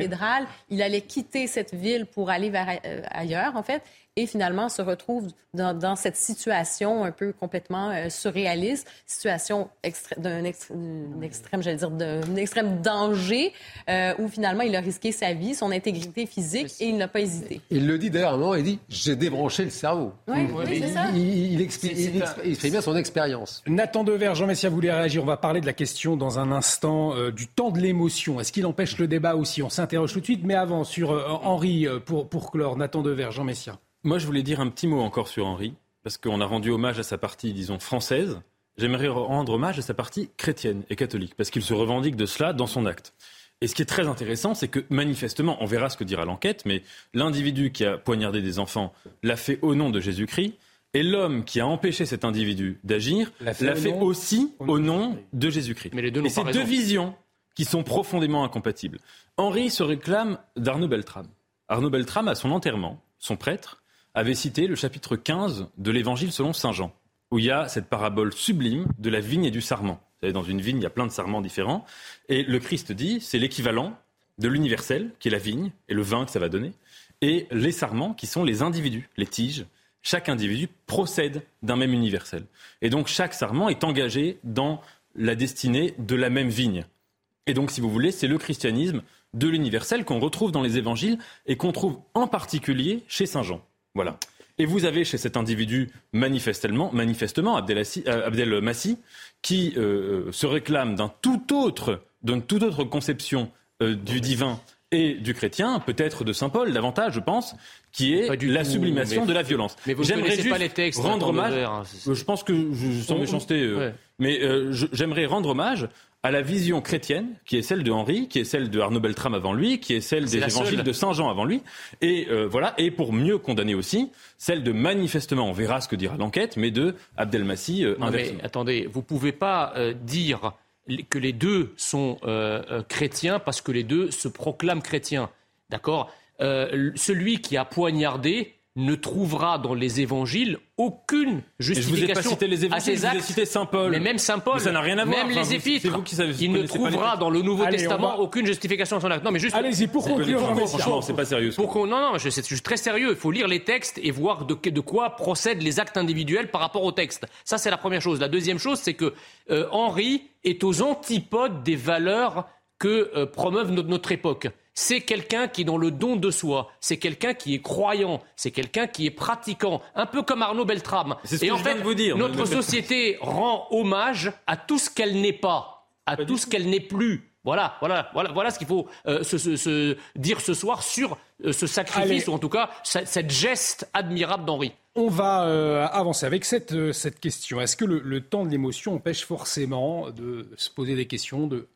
Il allait quitter cette ville pour aller vers euh, ailleurs, en fait. Et finalement se retrouve dans, cette situation un peu complètement euh, surréaliste, situation d'un extrême, j'allais dire, d'un extrême danger, euh, où finalement il a risqué sa vie, son intégrité physique, et il n'a pas hésité. Il le dit d'ailleurs à un moment, il dit j'ai débranché le cerveau. Oui, c'est ça. Il, explique, il, bien son expérience. Nathan Dever, Jean Messia voulait réagir. On va parler de la question dans un instant euh, du temps de l'émotion. Est-ce qu'il empêche le débat aussi? On s'interroge tout de suite. Mais avant, sur Henri, pour, pour clore, Nathan Dever, Jean Messia. Moi, je voulais dire un petit mot encore sur Henri, parce qu'on a rendu hommage à sa partie, disons, française. J'aimerais rendre hommage à sa partie chrétienne et catholique, parce qu'il se revendique de cela dans son acte. Et ce qui est très intéressant, c'est que manifestement, on verra ce que dira l'enquête, mais l'individu qui a poignardé des enfants l'a fait au nom de Jésus-Christ, et l'homme qui a empêché cet individu d'agir l'a fait, aussi au nom de Jésus-Christ. Mais les deux et c'est deux visions qui sont profondément incompatibles. Henri se réclame d'Arnaud Beltrame. Arnaud Beltrame, à son enterrement, son prêtre, avait cité le chapitre 15 de l'Évangile selon Saint Jean, où il y a cette parabole sublime de la vigne et du sarment. Vous savez, dans une vigne, il y a plein de sarments différents. Et le Christ dit, c'est l'équivalent de l'universel, qui est la vigne, et le vin que ça va donner, et les sarments, qui sont les individus, les tiges. Chaque individu procède d'un même universel. Et donc chaque sarment est engagé dans la destinée de la même vigne. Et donc, si vous voulez, c'est le christianisme de l'universel qu'on retrouve dans les évangiles et qu'on trouve en particulier chez Saint Jean. Voilà. Et vous avez chez cet individu manifestement, manifestement Abdel, euh, Massi, qui euh, se réclame d'un tout autre, d'une toute autre conception euh, du divin et du chrétien, peut-être de saint Paul davantage, je pense, qui est la sublimation de la violence. Mais vous j'aimerais pas les textes. Rendre hommage. Hein, je pense que je, sans méchanceté, mais j'aimerais rendre hommage à la vision chrétienne, qui est celle de Henri, qui est celle de Arnaud Beltrame avant lui, qui est celle des évangiles de Saint Jean avant lui, et euh, voilà, et pour mieux condamner aussi, celle de manifestement, on verra ce que dira l'enquête, mais de Abdelmassi euh, mais attendez, vous pouvez pas euh, dire que les deux sont chrétiens parce que les deux se proclament chrétiens, d'accord? Celui qui a poignardé ne trouvera dans les évangiles aucune justification je vous ai pas cité les évangiles, je vous ai cité Saint Paul. Mais même Saint Paul, ça n'a rien à voir. Même les épîtres, vous qui savez, il ne trouvera dans le Nouveau Testament aucune justification à son acte. Non, mais juste. Allez-y, pour conclure, franchement, c'est pas sérieux. Pour non, non, c'est juste très sérieux. Il faut lire les textes et voir de, de, quoi procèdent les actes individuels par rapport au texte. Ça, c'est la première chose. La deuxième chose, c'est que euh, Henri est aux antipodes des valeurs que euh, promeuvent notre époque c'est quelqu'un qui est dans le don de soi, c'est quelqu'un qui est croyant, c'est quelqu'un qui est pratiquant, un peu comme Arnaud Beltrame. Et en fait, vous dire, notre société rend hommage à tout ce qu'elle n'est pas, à tout ce qu'elle n'est plus. Voilà, voilà, voilà, voilà ce qu'il faut euh, se, dire ce soir sur euh, ce sacrifice, ou en tout cas cette geste admirable d'Henri. On va euh, avancer avec cette, cette question. Est-ce que le, le temps de l'émotion empêche forcément de se poser des questions, de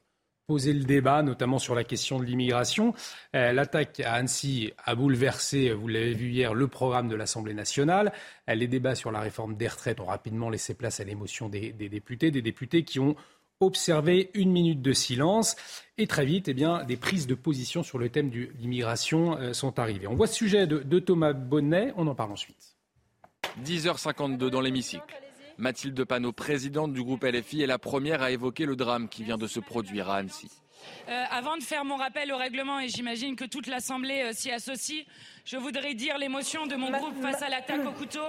poser le débat, notamment sur la question de l'immigration. Euh, l'attaque à Annecy a bouleversé, vous l'avez vu hier, le programme de l'Assemblée nationale. Euh, les débats sur la réforme des retraites ont rapidement laissé place à l'émotion des, députés, des députés qui ont observé une minute de silence et très vite, eh bien, des prises de position sur le thème de l'immigration euh, sont arrivées. On voit ce sujet de, de Thomas Bonnet, on en parle ensuite. 10h52 dans l'hémicycle. Mathilde Panot, présidente du groupe LFI, est la première à évoquer le drame qui vient de se produire à Annecy. Euh, avant de faire mon rappel au règlement, et j'imagine que toute l'Assemblée euh, s'y associe, je voudrais dire l'émotion de mon groupe face à l'attaque au couteau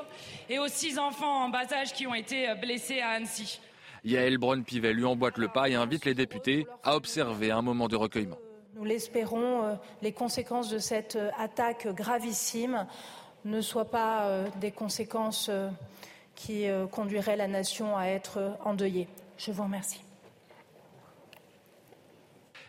et aux six enfants en bas âge qui ont été euh, blessés à Annecy. Yael Braun-Pivet lui emboîte le pas et invite les députés à observer un moment de recueillement. Nous l'espérons, les conséquences de cette attaque gravissime ne soient pas des conséquences qui euh, conduirait la nation à être endeuillée. Je vous remercie.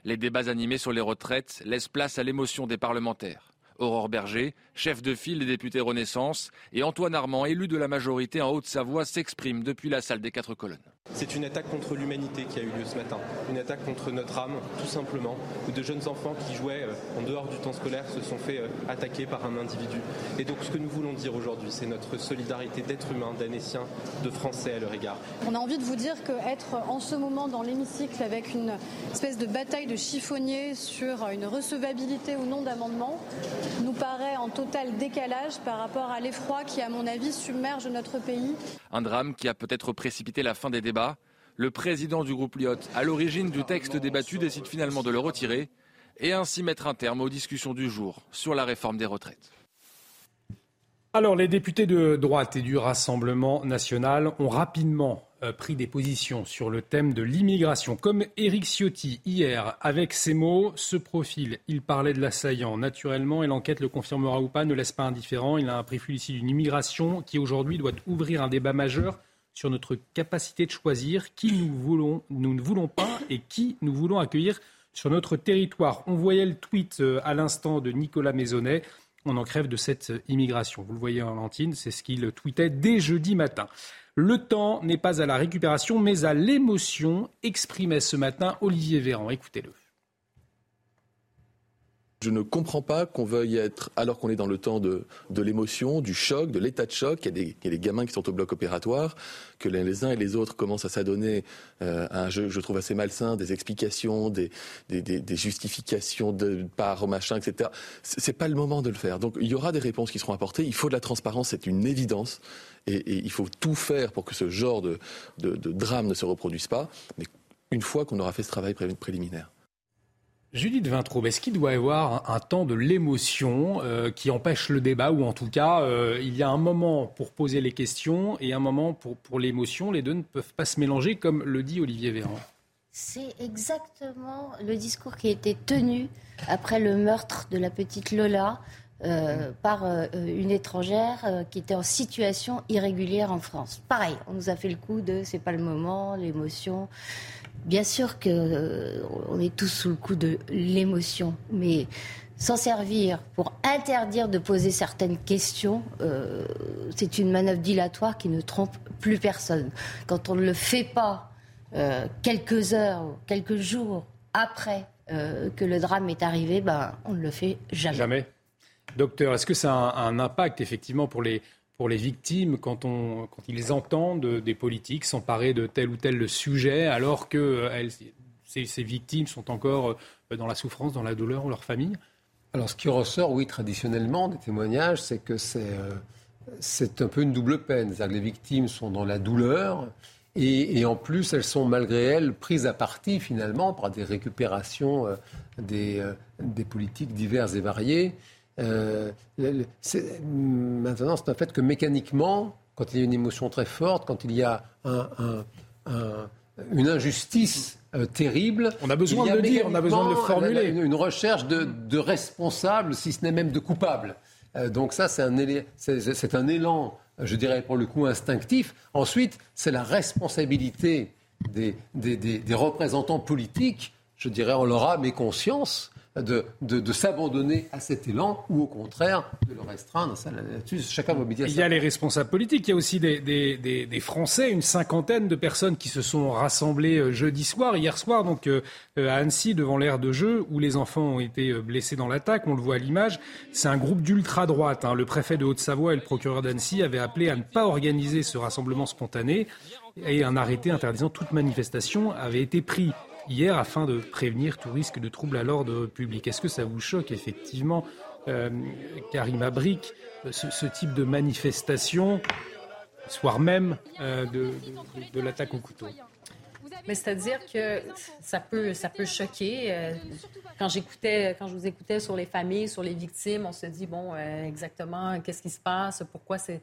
Les débats animés sur les retraites laissent place à l'émotion des parlementaires. Aurore Berger, chef de file des députés Renaissance, et Antoine Armand, élu de la majorité en Haute-Savoie, s'expriment depuis la salle des quatre colonnes. C'est une attaque contre l'humanité qui a eu lieu ce matin, une attaque contre notre âme, tout simplement, où de jeunes enfants qui jouaient euh, en dehors du temps scolaire se sont fait euh, attaquer par un individu. Et donc ce que nous voulons dire aujourd'hui, c'est notre solidarité d'êtres humains, d'Annéciens, de Français à leur égard. On a envie de vous dire qu'être en ce moment dans l'hémicycle avec une espèce de bataille de chiffonniers sur une recevabilité ou non d'amendement nous paraît en total décalage par rapport à l'effroi qui, à mon avis, submerge notre pays. Un drame qui a peut-être précipité la fin des débats le président du groupe Lyotte, à l'origine du texte débattu, décide finalement de le retirer et ainsi mettre un terme aux discussions du jour sur la réforme des retraites. Alors, les députés de droite et du Rassemblement national ont rapidement euh, pris des positions sur le thème de l'immigration. Comme Éric Ciotti hier, avec ces mots, ce profil, il parlait de l'assaillant naturellement et l'enquête le confirmera ou pas, ne laisse pas indifférent. Il a un préfet ici d'une immigration qui aujourd'hui doit ouvrir un débat majeur sur notre capacité de choisir qui nous, voulons, nous ne voulons pas et qui nous voulons accueillir sur notre territoire. On voyait le tweet euh, à l'instant de Nicolas Maisonnet. On en crève de cette immigration. Vous le voyez, Valentine, c'est ce qu'il tweetait dès jeudi matin. Le temps n'est pas à la récupération, mais à l'émotion, exprimait ce matin Olivier Véran. Écoutez-le. Je ne comprends pas qu'on veuille être, alors qu'on est dans le temps de, l'émotion, du choc, de l'état de choc, il y, a des, gamins qui sont au bloc opératoire, que les, uns et les autres commencent à s'adonner euh, à un jeu, je trouve assez malsain, des explications, des, justifications de part au machin, etc. C'est pas le moment de le faire. Donc il y aura des réponses qui seront apportées. Il faut de la transparence, c'est une évidence. Et, il faut tout faire pour que ce genre de, drame ne se reproduise pas. Mais une fois qu'on aura fait ce travail préliminaire. Judith Vintraube, est-ce qu'il doit y avoir un, temps de l'émotion euh, qui empêche le débat ou en tout cas euh, il y a un moment pour poser les questions et un moment pour, pour l'émotion? Les deux ne peuvent pas se mélanger comme le dit Olivier Véran. C'est exactement le discours qui a été tenu après le meurtre de la petite Lola euh, par une étrangère qui était en situation irrégulière en France. Pareil, on nous a fait le coup de c'est pas le moment, l'émotion. Bien sûr qu'on euh, est tous sous le coup de l'émotion, mais s'en servir pour interdire de poser certaines questions, euh, c'est une manœuvre dilatoire qui ne trompe plus personne. Quand on ne le fait pas euh, quelques heures, quelques jours après que le drame est arrivé, ben, on ne le fait jamais. Jamais. Docteur, est-ce que ça a un impact effectivement pour les, pour les victimes quand, on, quand ils entendent des politiques s'emparer de tel ou tel sujet alors que euh, ces, victimes sont encore euh, dans la souffrance, dans la douleur ou leur famille Alors ce qui ressort, oui, traditionnellement des témoignages, c'est que c'est euh, c'est un peu une double peine. C'est-à-dire que les victimes sont dans la douleur et, en plus elles sont malgré elles prises à partie finalement par des récupérations des, des politiques diverses et variées. Euh, maintenant, c'est un fait que mécaniquement, quand il y a une émotion très forte, quand il y a une injustice euh, terrible. On a besoin de le dire, on a besoin de le formuler. Une, recherche de, responsables, si ce n'est même de coupables. Euh, donc ça, c'est un, un, élan, je dirais pour le coup, instinctif. Ensuite, c'est la responsabilité des, des, représentants politiques, je dirais en leur âme et conscience, de, s'abandonner à cet élan ou au contraire de le restreindre. Ça, chacun va Il y a les responsables politiques, il y a aussi des, Français, une cinquantaine de personnes qui se sont rassemblées euh, jeudi soir, hier soir, donc euh, à Annecy, devant l'aire de jeu, où les enfants ont été euh, blessés dans l'attaque. On le voit à l'image. C'est un groupe d'ultra-droite. Hein. Le préfet de Haute-Savoie et le procureur d'Annecy avaient appelé à ne pas organiser ce rassemblement spontané et un arrêté interdisant toute manifestation avait été pris hier afin de prévenir tout risque de trouble à l'ordre public. Est-ce que ça vous choque effectivement, euh, Karim Abrik, ce, type de manifestation, soir même euh, de, l'attaque au couteau? Mais c'est-à-dire que ça peut, ça peut choquer. Euh, quand j'écoutais, quand je vous écoutais sur les familles, sur les victimes, on se dit bon, euh, exactement, qu'est-ce qui se passe, pourquoi c'est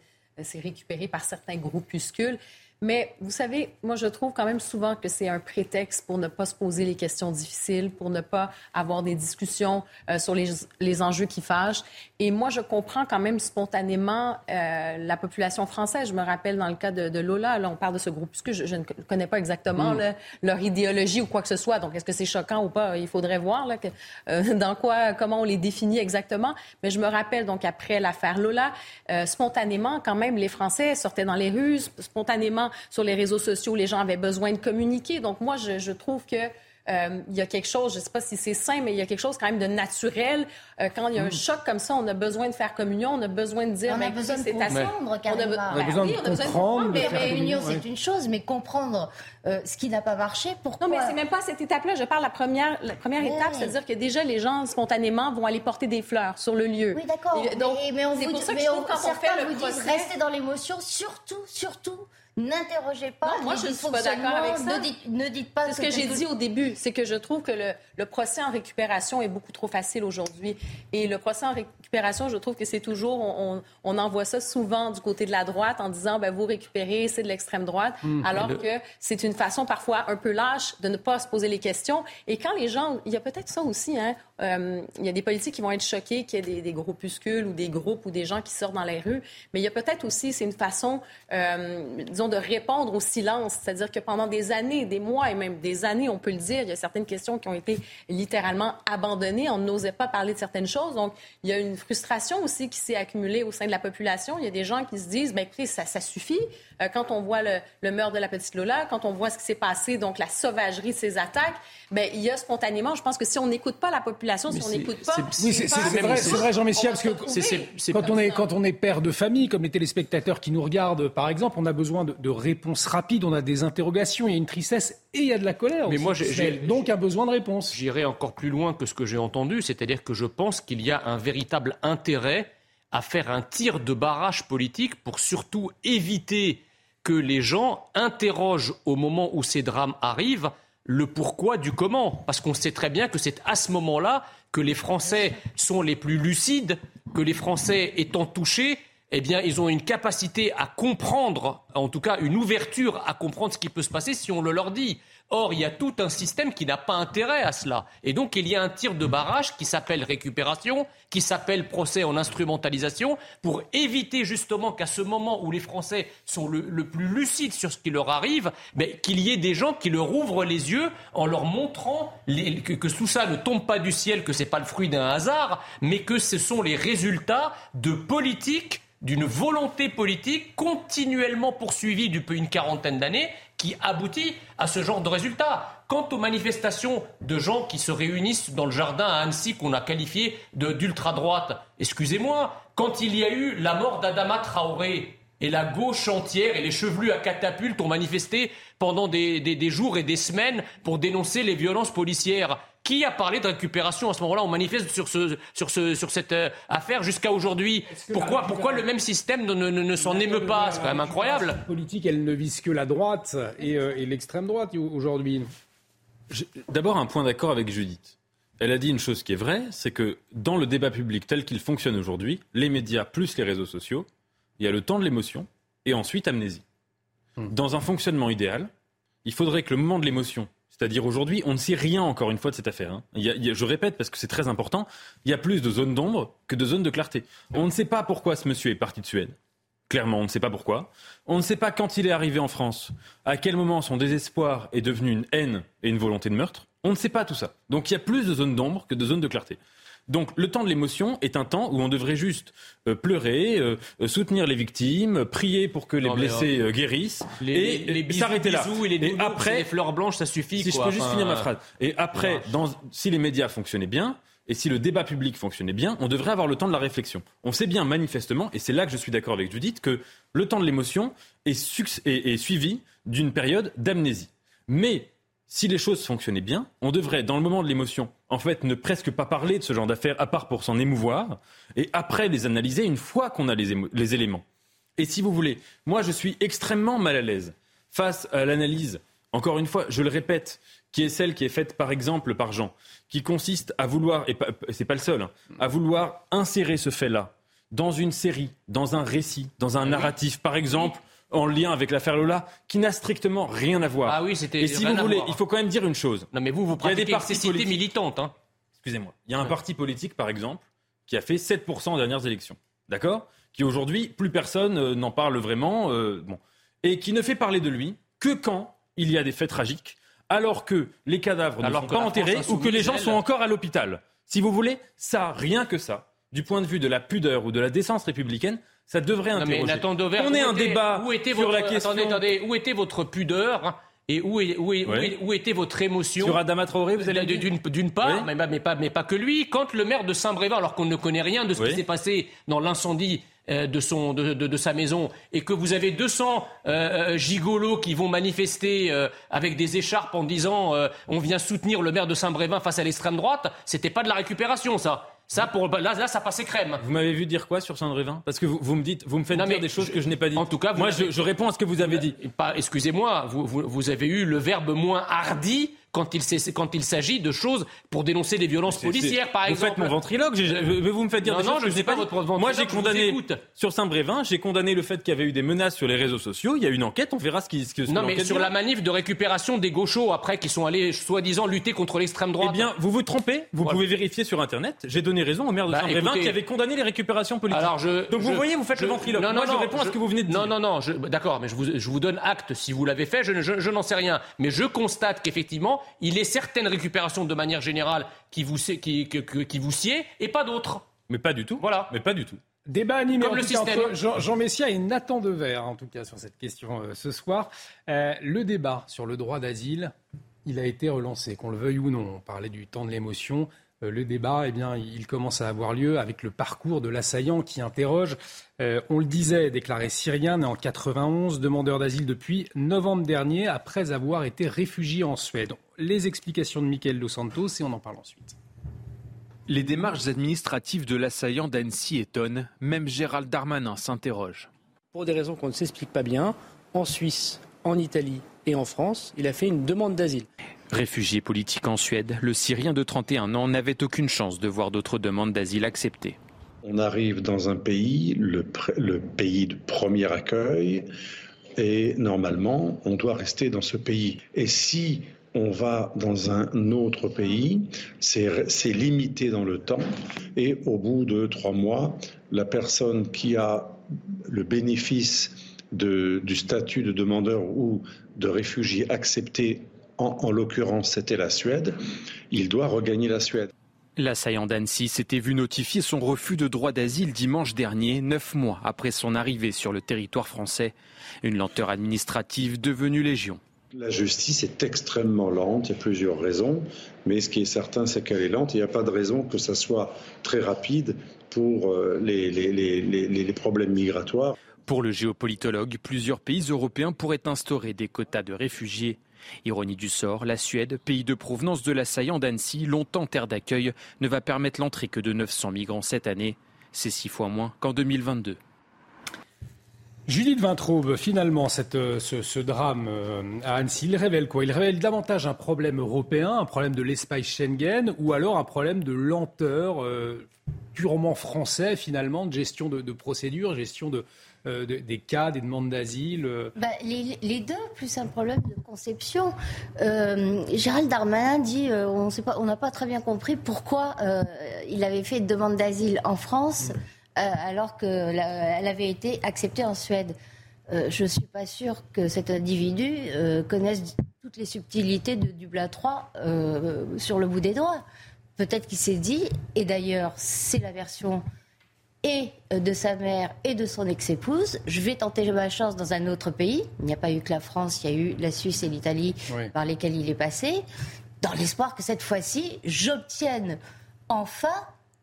récupéré par certains groupuscules. Mais vous savez, moi, je trouve quand même souvent que c'est un prétexte pour ne pas se poser les questions difficiles, pour ne pas avoir des discussions euh, sur les, les, enjeux qui fâchent. Et moi, je comprends quand même spontanément euh, la population française. Je me rappelle dans le cas de, de Lola, là, on parle de ce groupe, puisque je, je ne connais pas exactement mm. leur idéologie ou quoi que ce soit. Donc, est-ce que c'est choquant ou pas? Il faudrait voir là, que, euh, dans quoi, comment on les définit exactement. Mais je me rappelle, donc, après l'affaire Lola, spontanément, quand même, les Français sortaient dans les rues, spontanément, sur les réseaux sociaux, les gens avaient besoin de communiquer. Donc moi, je, trouve que euh, il y a quelque chose, je ne sais pas si c'est sain, mais il y a quelque chose quand même de naturel. Euh, quand il y a un mm. choc comme ça, on a besoin de faire communion, on a besoin de dire, on a besoin de comprendre, on a, besoin de comprendre. Mais réunion, c'est une chose, mais comprendre euh, ce qui n'a pas marché, pourquoi? Non, mais c'est même pas cette étape-là. Je parle la première, la première étape, c'est-à-dire que déjà les gens spontanément vont aller porter des fleurs sur le lieu. Oui, d'accord. Mais, mais, on vous, dit, mais on, quand on fait le vous procès... restez dans l'émotion, surtout, surtout N'interrogez pas. Non, moi, je ne suis pas d'accord avec ça. Ne dites, ne dites pas. C'est ce que, j'ai dit au début, c'est que je trouve que le, le, procès en récupération est beaucoup trop facile aujourd'hui. Et le procès en récupération, je trouve que c'est toujours, on, on, envoie ça souvent du côté de la droite en disant, ben, vous récupérez, c'est de l'extrême droite, mmh, alors que c'est une façon parfois un peu lâche de ne pas se poser les questions. Et quand les gens, il y a peut-être ça aussi, hein, euh, il y a des politiques qui vont être choqués qu'il y ait des, groupuscules ou des groupes ou des gens qui sortent dans les rues, mais il y a peut-être aussi, c'est une façon, euh, disons, de répondre au silence. C'est-à-dire que pendant des années, des mois et même des années, on peut le dire, il y a certaines questions qui ont été littéralement abandonnées. On n'osait pas parler de certaines choses. Donc, il y a une frustration aussi qui s'est accumulée au sein de la population. Il y a des gens qui se disent, ben écoutez, ça suffit. Euh, quand on voit le, le, meurtre de la petite Lola, quand on voit ce qui s'est passé, donc la sauvagerie de ces attaques, ben il y a spontanément, je pense que si on n'écoute pas la population, si on n'écoute pas... Oui, c'est vrai, vrai, Jean Messia, parce que quand, on est, quand on est père de famille, comme les téléspectateurs qui nous regardent, par exemple, on a besoin de, de réponses rapides, on a des interrogations, il y a une tristesse et il y a de la colère. Mais aussi. moi, j'ai donc un besoin de réponse. J'irai encore plus loin que ce que j'ai entendu, c'est-à-dire que je pense qu'il y a un véritable intérêt à faire un tir de barrage politique pour surtout éviter que les gens interrogent au moment où ces drames arrivent le pourquoi du comment. Parce qu'on sait très bien que c'est à ce moment-là que les Français sont les plus lucides, que les Français étant touchés, eh bien, ils ont une capacité à comprendre, en tout cas une ouverture à comprendre ce qui peut se passer si on le leur dit. Or, il y a tout un système qui n'a pas intérêt à cela. Et donc, il y a un tir de barrage qui s'appelle récupération, qui s'appelle procès en instrumentalisation, pour éviter justement qu'à ce moment où les Français sont le, plus lucides sur ce qui leur arrive, qu'il y ait des gens qui leur ouvrent les yeux en leur montrant que, tout ça ne tombe pas du ciel, que ce n'est pas le fruit d'un hasard, mais que ce sont les résultats de politiques d'une volonté politique continuellement poursuivie depuis une quarantaine d'années qui aboutit à ce genre de résultat. Quant aux manifestations de gens qui se réunissent dans le jardin à Annecy qu'on a qualifié d'ultra-droite, excusez-moi, quand il y a eu la mort d'Adama Traoré, et la gauche entière et les chevelus à catapulte ont manifesté pendant des, jours et des semaines pour dénoncer les violences policières. Qui a parlé de récupération à ce moment-là On manifeste sur, ce, sur, ce, sur cette euh, affaire jusqu'à aujourd'hui? Pourquoi, pourquoi le même système ne, ne, ne s'en émeut pas? C'est quand même incroyable. La politique, elle ne vise que la droite et, euh, et l'extrême droite aujourd'hui? D'abord, un point d'accord avec Judith. Elle a dit une chose qui est vraie, c'est que dans le débat public tel qu'il fonctionne aujourd'hui, les médias plus les réseaux sociaux, il y a le temps de l'émotion et ensuite amnésie. Mmh. Dans un fonctionnement idéal, il faudrait que le moment de l'émotion c'est-à-dire aujourd'hui, on ne sait rien encore une fois de cette affaire. Hein. Je répète parce que c'est très important, il y a plus de zones d'ombre que de zones de clarté. On ne sait pas pourquoi ce monsieur est parti de Suède. Clairement, on ne sait pas pourquoi. On ne sait pas quand il est arrivé en France, à quel moment son désespoir est devenu une haine et une volonté de meurtre. On ne sait pas tout ça. Donc il y a plus de zones d'ombre que de zones de clarté. Donc le temps de l'émotion est un temps où on devrait juste euh, pleurer, euh, soutenir les victimes, prier pour que les non, blessés euh, guérissent les, et, les bisous, s'arrêter là. Et, les et après, les fleurs blanches, ça suffit. Si quoi. je peux juste finir ma phrase. Et après, dans, si les médias fonctionnaient bien, et si le débat public fonctionnait bien, on devrait avoir le temps de la réflexion. On sait bien manifestement, et c'est là que je suis d'accord avec Judith, que le temps de l'émotion est, est, est suivi d'une période d'amnésie. Mais si les choses fonctionnaient bien, on devrait, dans le moment de l'émotion, en fait, ne presque pas parler de ce genre d'affaires, à part pour s'en émouvoir, et après les analyser une fois qu'on a les, les, éléments. Et si vous voulez, moi, je suis extrêmement mal à l'aise face à l'analyse, encore une fois, je le répète, qui est celle qui est faite, par exemple, par Jean, qui consiste à vouloir, et c'est pas le seul, hein, à vouloir insérer ce fait-là dans une série, dans un récit, dans un narratif, par exemple en lien avec l'affaire Lola, qui n'a strictement rien à voir. Ah oui, c'était. Et si vous voulez, il faut quand même dire une chose. Non, mais vous, vous pratiquez politiques militantes. Hein. Excusez-moi. Il y a un ouais. parti politique, par exemple, qui a fait 7% aux dernières élections. D'accord? Qui aujourd'hui, plus personne euh, n'en parle vraiment. Euh, bon. Et qui ne fait parler de lui que quand il y a des faits tragiques, alors que les cadavres alors ne sont pas enterrés ou que les gens sont encore à l'hôpital. Si vous voulez, ça, rien que ça, du point de vue de la pudeur ou de la décence républicaine, ça devrait interroger. Non mais Nathan Dover, on est un était, débat où était sur votre, la question. Attendez, attendez, où était votre pudeur et où, est, où, est, oui. où, était votre émotion Sur Adama Traoré, vous allez D'une d'une part, oui. mais, mais, pas, mais pas que lui. Quand le maire de Saint-Brévin, alors qu'on ne connaît rien de ce oui. qui s'est passé dans l'incendie euh, de, son, de, de, de, sa maison, et que vous avez 200 euh, gigolos qui vont manifester euh, avec des écharpes en disant euh, on vient soutenir le maire de Saint-Brévin face à l'extrême droite, c'était pas de la récupération, ça. Ça, pour, là, là, ça passait crème. Vous m'avez vu dire quoi sur Saint-Brévin Parce que vous, vous, me dites, vous me faites dire des choses que je n'ai pas dites. En tout cas, moi, je, je, réponds à ce que vous avez dit. Pas, excusez-moi, vous, vous, vous avez eu le verbe moins hardi quand il, s'agit de choses pour dénoncer des violences policières, par exemple. Vous faites mon ventriloque, vous me faites dire non, des non, choses je que je n'ai pas, pas votre Moi, j'ai condamné sur Saint-Brévin, j'ai condamné le fait qu'il y avait eu des menaces sur les réseaux sociaux. Il y a une enquête, on verra ce qui. Ce non, mais sur la manif de récupération des gauchos après qui sont allés soi-disant lutter contre l'extrême droite. Eh bien, vous vous trompez. Vous voilà. pouvez vérifier sur Internet. J'ai donné raison au maire de bah, Saint-Brévin qui avait condamné les récupérations politiques. Alors je, Donc je, vous voyez, vous faites je, le ventriloque. Non, non, Moi, je réponds à ce que vous venez de dire. Non, non, non. D'accord, mais je vous, je vous donne acte si vous l'avez fait. Je, n'en sais rien. Mais je constate qu'effectivement, il est certaines récupérations de manière générale qui vous, qui, qui, qui vous sied et pas d'autres. Mais pas du tout. Voilà. Mais pas du tout. Débat animé Comme le système. entre Jean, Jean, Messia et Nathan Dever, en tout cas, sur cette question euh, ce soir. Euh, le débat sur le droit d'asile, il a été relancé, qu'on le veuille ou non. On parlait du temps de l'émotion. Euh, le débat, eh bien, il commence à avoir lieu avec le parcours de l'assaillant qui interroge. Euh, on le disait, déclaré syrien, né en 91, demandeur d'asile depuis novembre dernier, après avoir été réfugié en Suède. Les explications de Michael Dos Santos et on en parle ensuite. Les démarches administratives de l'assaillant d'Annecy étonnent. Même Gérald Darmanin s'interroge. Pour des raisons qu'on ne s'explique pas bien, en Suisse, en Italie et en France, il a fait une demande d'asile. Réfugié politique en Suède, le Syrien de 31 ans n'avait aucune chance de voir d'autres demandes d'asile acceptées. On arrive dans un pays, le, pays de premier accueil, et normalement, on doit rester dans ce pays. Et si on va dans un autre pays, c'est limité dans le temps, et au bout de trois mois, la personne qui a le bénéfice du statut de demandeur ou de réfugié accepté en, en l'occurrence c'était la Suède, il doit regagner la Suède. L'assaillant d'Annecy s'était vu notifier son refus de droit d'asile dimanche dernier, neuf mois après son arrivée sur le territoire français. Une lenteur administrative devenue légion. La justice est extrêmement lente, il y a plusieurs raisons, mais ce qui est certain, c'est qu'elle est lente. Il n'y a pas de raison que ça soit très rapide pour les, les, les, les problèmes migratoires. Pour le géopolitologue, plusieurs pays européens pourraient instaurer des quotas de réfugiés. Ironie du sort, la Suède, pays de provenance de l'assaillant d'Annecy, longtemps terre d'accueil, ne va permettre l'entrée que de 900 migrants cette année. C'est six fois moins qu'en 2022. Judith Vintraube, finalement, cette, ce, drame à Annecy, il révèle quoi? Il révèle davantage un problème européen, un problème de l'espace Schengen, ou alors un problème de lenteur euh, purement français, finalement, de gestion de procédures, gestion de, euh, de, des cas, des demandes d'asile bah, les, les, deux, plus un problème de conception. Euh, Gérald Darmanin dit euh, on n'a pas très bien compris pourquoi il avait fait une demande d'asile en France. Alors qu'elle avait été acceptée en Suède. Euh, je ne suis pas sûre que cet individu euh, connaisse toutes les subtilités de Dublin 3 euh, sur le bout des doigts. Peut-être qu'il s'est dit, et d'ailleurs c'est la version et de sa mère et de son ex-épouse, je vais tenter ma chance dans un autre pays. Il n'y a pas eu que la France, il y a eu la Suisse et l'Italie oui. par lesquels il est passé, dans l'espoir que cette fois-ci, j'obtienne enfin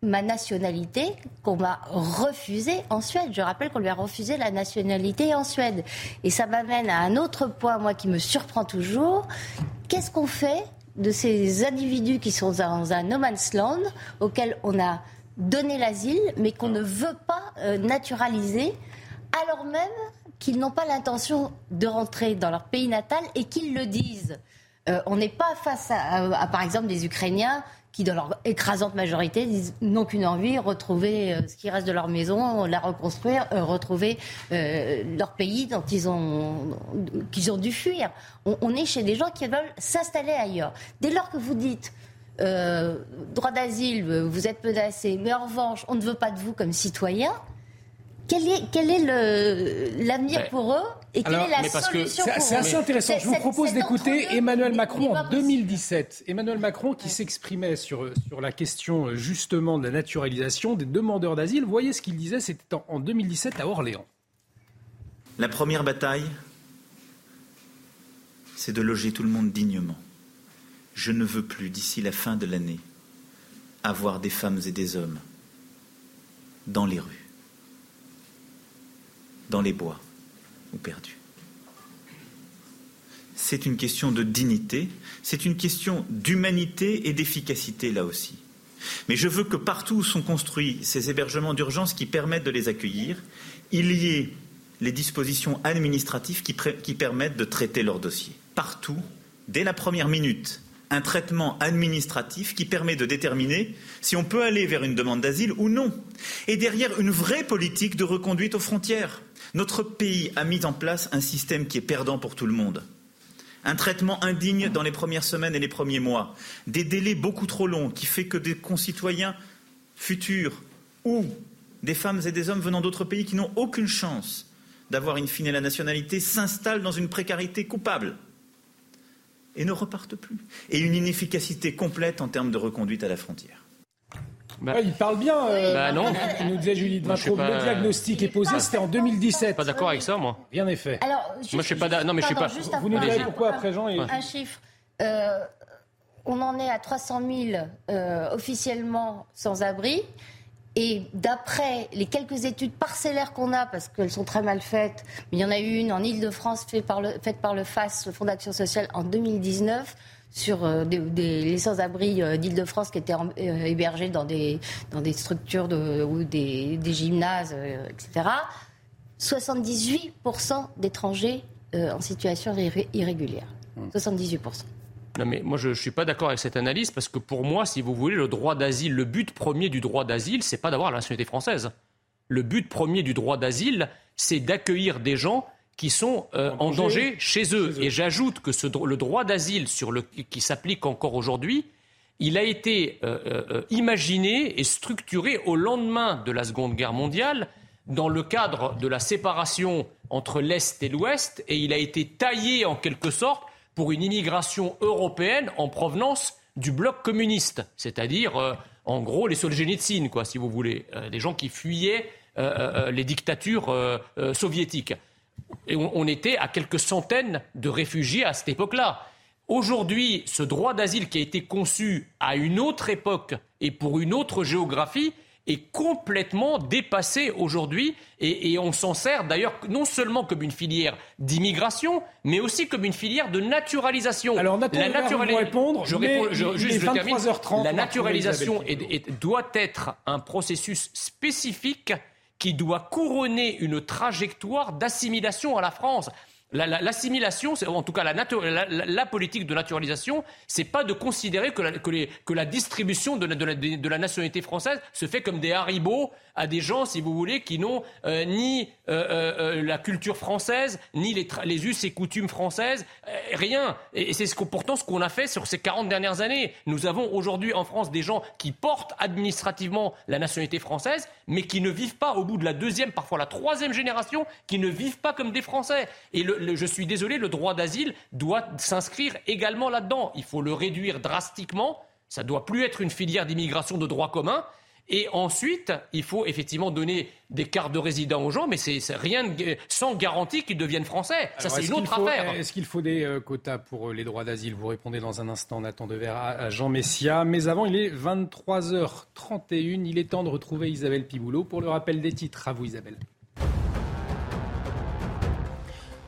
ma nationalité qu'on m'a refusée en Suède. Je rappelle qu'on lui a refusé la nationalité en Suède. Et ça m'amène à un autre point, moi, qui me surprend toujours. Qu'est-ce qu'on fait de ces individus qui sont dans un no man's land auquel on a donné l'asile, mais qu'on ne veut pas euh, naturaliser, alors même qu'ils n'ont pas l'intention de rentrer dans leur pays natal et qu'ils le disent. Euh, on n'est pas face à, par exemple, des Ukrainiens qui, dans leur écrasante majorité, n'ont qu'une envie, retrouver euh, ce qui reste de leur maison, la reconstruire, retrouver leur pays dont ils ont, qu'ils ont dû fuir. On, on, est chez des gens qui veulent s'installer ailleurs. Dès lors que vous dites euh, droit d'asile, vous êtes menacé, mais en revanche, on ne veut pas de vous comme citoyen, quel est, quel est l'avenir pour eux et quelle Alors, est la solution pour C'est assez intéressant. Je vous propose d'écouter Emmanuel Macron en 2017. Emmanuel Macron qui s'exprimait sur, sur la question justement de la naturalisation des demandeurs d'asile. Voyez ce qu'il disait, c'était en, en 2017 à Orléans. La première bataille, c'est de loger tout le monde dignement. Je ne veux plus, d'ici la fin de l'année, avoir des femmes et des hommes dans les rues dans les bois ou perdus. C'est une question de dignité, c'est une question d'humanité et d'efficacité là aussi. Mais je veux que partout où sont construits ces hébergements d'urgence qui permettent de les accueillir, il y ait les dispositions administratives qui, qui permettent de traiter leur dossier. Partout, dès la première minute, un traitement administratif qui permet de déterminer si on peut aller vers une demande d'asile ou non. Et derrière, une vraie politique de reconduite aux frontières. Notre pays a mis en place un système qui est perdant pour tout le monde. Un traitement indigne dans les premières semaines et les premiers mois. Des délais beaucoup trop longs qui fait que des concitoyens futurs ou des femmes et des hommes venant d'autres pays qui n'ont aucune chance d'avoir in fine la nationalité s'installent dans une précarité coupable et ne repartent plus. Et une inefficacité complète en termes de reconduite à la frontière. Bah, il parle bien. Euh, bah non. Il nous disait Julie de Le diagnostic est posé, c'était en 2017. Pas d'accord avec ça, moi. Rien n'est fait. Alors, moi, je suis pas. Non, mais je suis pas. Vous nous direz pourquoi après Jean Un chiffre. Euh, on en est à 300 000 euh, officiellement sans abri. Et d'après les quelques études parcellaires qu'on a, parce qu'elles sont très mal faites, mais il y en a eu une en Ile-de-France faite par, le, faite par le FAS, le Fonds d'action sociale, en 2019 sur euh, des, les sans-abri euh, d'Île-de-France qui étaient euh, hébergés dans des, dans des structures de, ou des, des gymnases, etc. 78% d'étrangers en situation irrégulière. 78%. Non, mais moi, je ne suis pas d'accord avec cette analyse parce que pour moi, si vous voulez, le droit d'asile, le but premier du droit d'asile, c'est pas d'avoir la nationalité française. Le but premier du droit d'asile, c'est d'accueillir des gens qui sont euh, en, danger, chez eux. Et j'ajoute que ce, le droit d'asile qui s'applique encore aujourd'hui, il a été euh, euh, imaginé et structuré au lendemain de la Seconde Guerre mondiale dans le cadre de la séparation entre l'Est et l'Ouest, et il a été taillé en quelque sorte pour une immigration européenne en provenance du bloc communiste, c'est-à-dire euh, en gros les Solzhenitsyn, quoi, si vous voulez, euh, des gens qui fuyaient euh, les dictatures soviétiques. Et on, était à quelques centaines de réfugiés à cette époque-là. Aujourd'hui, ce droit d'asile qui a été conçu à une autre époque et pour une autre géographie est complètement dépassé aujourd'hui et, on s'en sert d'ailleurs non seulement comme une filière d'immigration, mais aussi comme une filière de naturalisation. Alors, la naturalisation, répondre, je réponds, je, juste, je termine. La naturalisation doit être un processus spécifique qui doit couronner une trajectoire d'assimilation à la France. L'assimilation, en tout cas la, politique de naturalisation, c'est pas de considérer que la, la distribution de, la, nationalité française se fait comme des haribots à des gens, si vous voulez, qui n'ont euh, ni euh, euh, la culture française, ni les, us et coutumes françaises, rien. Et, c'est ce pourtant ce qu'on a fait sur ces 40 dernières années. Nous avons aujourd'hui en France des gens qui portent administrativement la nationalité française, mais qui ne vivent pas au bout de la deuxième, parfois la troisième génération, qui ne vivent pas comme des Français. Et je suis désolé, le droit d'asile doit s'inscrire également là-dedans. Il faut le réduire drastiquement. Ça ne doit plus être une filière d'immigration de droit commun. Et ensuite, il faut effectivement donner des cartes de résident aux gens, mais c'est rien sans garantie qu'ils deviennent français. Ça, c'est une autre affaire. Est-ce qu'il faut des euh, quotas pour euh, les droits d'asile? Vous répondez dans un instant, Nathan Devers, à Jean Messia. Mais avant, il est 23h31. Il est temps de retrouver Isabelle Piboulot pour le rappel des titres. À vous, Isabelle.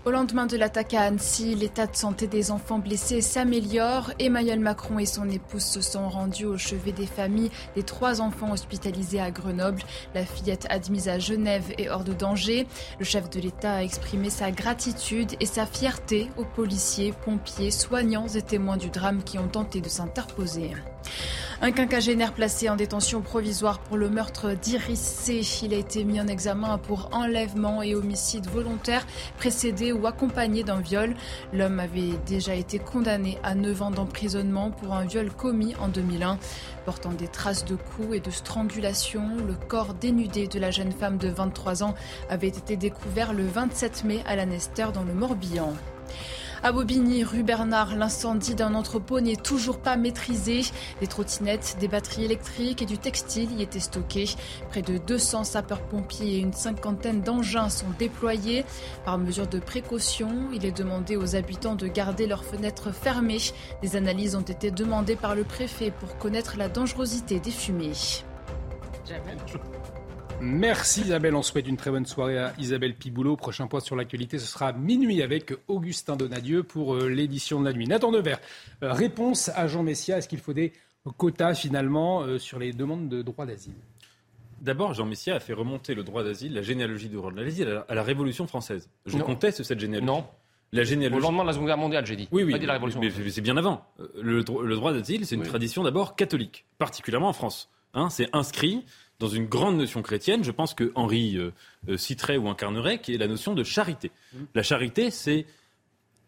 Au lendemain de l'attaque à Annecy, l'état de santé des enfants blessés s'améliore. Emmanuel Macron et son épouse se sont rendus au chevet des familles des trois enfants hospitalisés à Grenoble. La fillette admise à Genève est hors de danger. Le chef de l'État a exprimé sa gratitude et sa fierté aux policiers, pompiers, soignants et témoins du drame qui ont tenté de s'interposer. Un quinquagénaire placé en détention provisoire pour le meurtre d'Iris C. Il a été mis en examen pour enlèvement et homicide volontaire précédé ou accompagné d'un viol. L'homme avait déjà été condamné à 9 ans d'emprisonnement pour un viol commis en 2001. Portant des traces de coups et de strangulation, le corps dénudé de la jeune femme de 23 ans avait été découvert le 27 mai à la Nester dans le Morbihan. À Bobigny, rue Bernard, l'incendie d'un entrepôt n'est toujours pas maîtrisé. Des trottinettes, des batteries électriques et du textile y étaient stockés. Près de 200 sapeurs-pompiers et une cinquantaine d'engins sont déployés. Par mesure de précaution, il est demandé aux habitants de garder leurs fenêtres fermées. Des analyses ont été demandées par le préfet pour connaître la dangerosité des fumées. Merci Isabelle, on souhaite une très bonne soirée à Isabelle Piboulot. Prochain point sur l'actualité, ce sera minuit avec Augustin Donadieu pour euh, l'édition de la nuit. Nathan Devers, euh, réponse à Jean Messia, est-ce qu'il faut des quota finalement euh, sur les demandes de droit d'asile? D'abord, Jean Messia a fait remonter le droit d'asile, la généalogie du droit d'asile à la Révolution française. Je conteste cette généalogie. Non. La généalogie... Au lendemain de la Seconde Guerre mondiale, j'ai dit. Oui, oui, Pas dit la Révolution. mais c'est bien avant. Le droit d'asile, c'est une tradition d'abord catholique, particulièrement en France. Hein, c'est inscrit dans une grande notion chrétienne. Je pense que Henri euh, euh, citerait ou incarnerait, qui est la notion de charité. La charité, c'est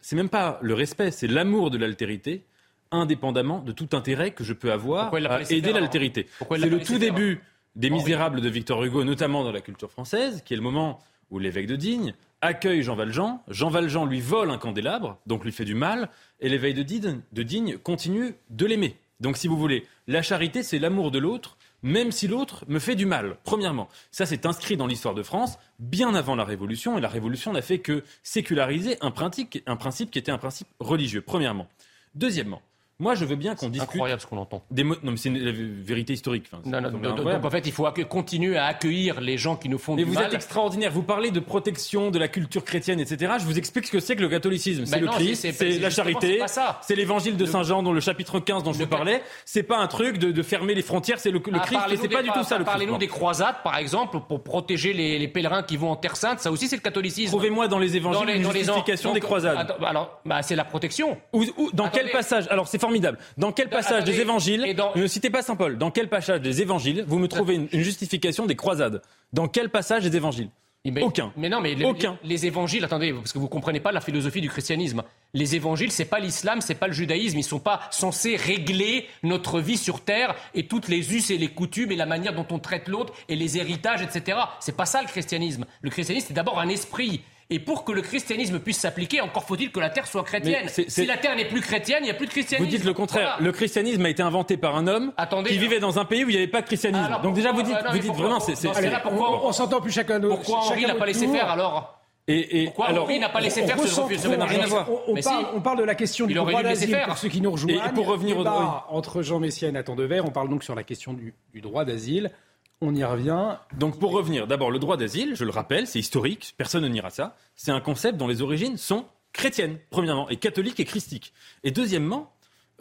c'est même pas le respect, c'est l'amour de l'altérité, indépendamment de tout intérêt que je peux avoir à aider l'altérité. C'est le tout début des. Misérables de Victor Hugo, notamment dans la culture française, qui est le moment où l'évêque de Digne accueille Jean Valjean. Jean Valjean lui vole un candélabre, donc lui fait du mal, et l'évêque de Digne, de Digne continue de l'aimer. Donc, si vous voulez, la charité, c'est l'amour de l'autre, même si l'autre me fait du mal, premièrement. Ça, c'est inscrit dans l'histoire de France bien avant la Révolution, et la Révolution n'a fait que séculariser un principe qui était un principe religieux, premièrement. Deuxièmement, moi, je veux bien qu'on discute. Incroyable ce qu'on entend. Des Non, mais c'est la vérité historique. Enfin, Non, non, c'est donc, en fait, il faut continuer à accueillir les gens qui nous font Mais du vous mal. êtes extraordinaire. Vous parlez de protection de la culture chrétienne, etc. Je vous explique ce que c'est que le catholicisme. C'est Ben le non, Christ, c'est- la charité, c'est pas ça. c'est l'évangile de Saint Jean, dont le chapitre 15 dont je vous parlais. C'est pas un truc de, de fermer les frontières. C'est le, le Ah, Christ. C'est des- pas du tout ça le. Parlez-nous des croisades, par exemple, pour protéger les, les pèlerins qui vont en Terre Sainte. Ça aussi, c'est le catholicisme. Trouvez-moi dans les évangiles une justification des croisades. bah alors, bah, c'est la protection. Dans quel passage? Alors c'est formidable. Dans quel passage attendez, des évangiles dans- Ne citez pas saint Paul. Dans quel passage des évangiles vous me trouvez une, une justification des croisades? Dans quel passage des évangiles? Mais- Aucun. Mais non, mais les, Aucun. les- les évangiles, attendez, parce que vous comprenez pas la philosophie du christianisme. Les évangiles, c'est pas l'islam, c'est pas le judaïsme. Ils sont pas censés régler notre vie sur terre et toutes les us et les coutumes et la manière dont on traite l'autre et les héritages, etc. C'est pas ça le christianisme. Le christianisme, c'est d'abord un esprit. Et pour que le christianisme puisse s'appliquer, encore faut-il que la terre soit chrétienne. Si la terre n'est plus chrétienne, il n'y a plus de christianisme. Vous dites le contraire. Voilà. Le christianisme a été inventé par un homme Attendez, qui vivait dans un pays où il n'y avait pas de christianisme. Alors, Donc déjà vous dites, non, vous dites pourquoi- vraiment, c'est ce On, on s'entend plus chacun de Pourquoi chacun Henri n'a pas laissé tour. faire alors et, et Pourquoi alors Henri n'a pas laissé On faire ce recentre- refus Ça n'a rien à voir. On, on Mais parle, si. on parle de la question du droit d'asile faire. pour ceux qui nous rejoignent. Et- et pour revenir au Débat droit- entre Jean Messia et Nathan Dever, on parle donc sur la question du, du droit d'asile. On y revient. Donc pour revenir, d'abord le droit d'asile, je le rappelle, c'est historique, personne ne niera ça. C'est un concept dont les origines sont chrétiennes, premièrement, et catholiques et christiques. Et deuxièmement,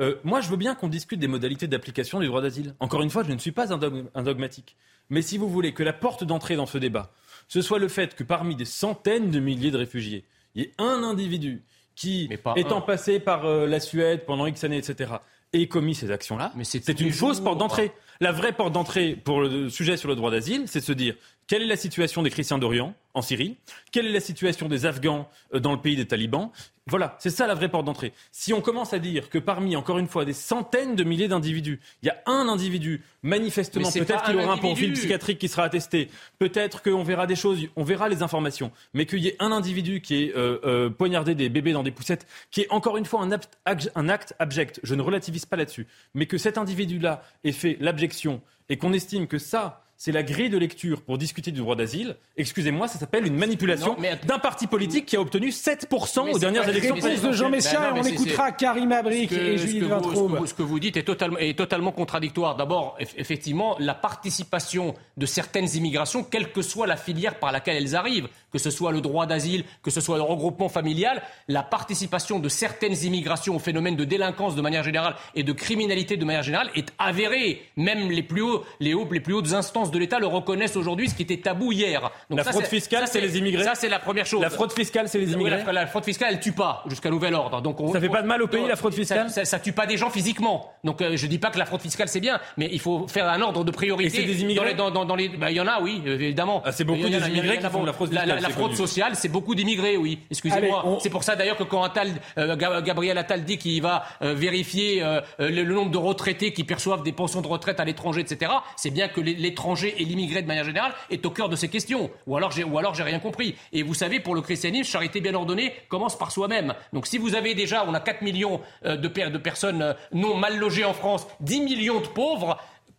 euh, moi je veux bien qu'on discute des modalités d'application du droit d'asile. Encore une fois, je ne suis pas un, dog- un dogmatique. Mais si vous voulez que la porte d'entrée dans ce débat, ce soit le fait que parmi des centaines de milliers de réfugiés, il y ait un individu qui, pas étant un. passé par euh, la Suède pendant X années, etc., ait commis ces actions-là, c'est une fausse porte d'entrée. La vraie porte d'entrée pour le sujet sur le droit d'asile, c'est de se dire quelle est la situation des chrétiens d'Orient en Syrie, quelle est la situation des Afghans euh, dans le pays des talibans? Voilà, c'est ça la vraie porte d'entrée. Si on commence à dire que parmi, encore une fois, des centaines de milliers d'individus, il y a un individu, manifestement, peut-être qu'il aura un profil psychiatrique qui sera attesté, peut-être qu'on verra des choses, on verra les informations, mais qu'il y ait un individu qui est euh, euh, poignardé des bébés dans des poussettes, qui est encore une fois un, ag- un acte abject, je ne relativise pas là-dessus, mais que cet individu-là ait fait l'abjection et qu'on estime que ça, c'est la grille de lecture pour discuter du droit d'asile, excusez-moi, ça s'appelle une manipulation d'un parti politique qui a obtenu 7% Mais aux dernières élections Réponse de Jean Ben Messia on écoutera Karim Abric Ce que- et ce Julie ce que vous- Ce que vous dites est totalement, est totalement contradictoire. D'abord, eff- effectivement, la participation de certaines immigrations, quelle que soit la filière par laquelle elles arrivent, que ce soit le droit d'asile, que ce soit le regroupement familial, la participation de certaines immigrations au phénomène de délinquance de manière générale et de criminalité de manière générale est avérée. Même les plus, hauts, les, hauts, les plus hautes instances de l'État le reconnaissent aujourd'hui, ce qui était tabou hier. Donc La ça, fraude fiscale, c'est les immigrés Ça, c'est la première chose. La fraude fiscale, c'est les Oui, immigrés la, la fraude fiscale, elle tue pas jusqu'à nouvel ordre. Donc on- Ça fait pas de mal au pays, la fraude fiscale ça, ça, ça tue pas des gens physiquement. Donc euh, je dis pas que la fraude fiscale c'est bien, mais il faut faire un ordre de priorité. Et c'est des immigrés dans les, dans, dans- dans les, bah, il y en a, oui, euh, évidemment. Ah, c'est beaucoup des immigrés qui font la fraude fiscale, la- la fraude connu. sociale, c'est beaucoup d'immigrés, oui. Excusez-moi. On- C'est pour ça d'ailleurs que quand Attal, euh, Ga- Gabriel Attal dit qu'il va euh, vérifier euh, le, le nombre de retraités qui perçoivent des pensions de retraite à l'étranger, etc. C'est bien que l'étranger et l'immigré de manière générale est au cœur de ces questions. Ou alors j'ai ou alors j'ai rien compris. Et vous savez, pour le christianisme, charité bien ordonnée commence par soi-même. Donc si vous avez déjà, on a 4 millions de, de personnes non mal logées en France, 10 millions de pauvres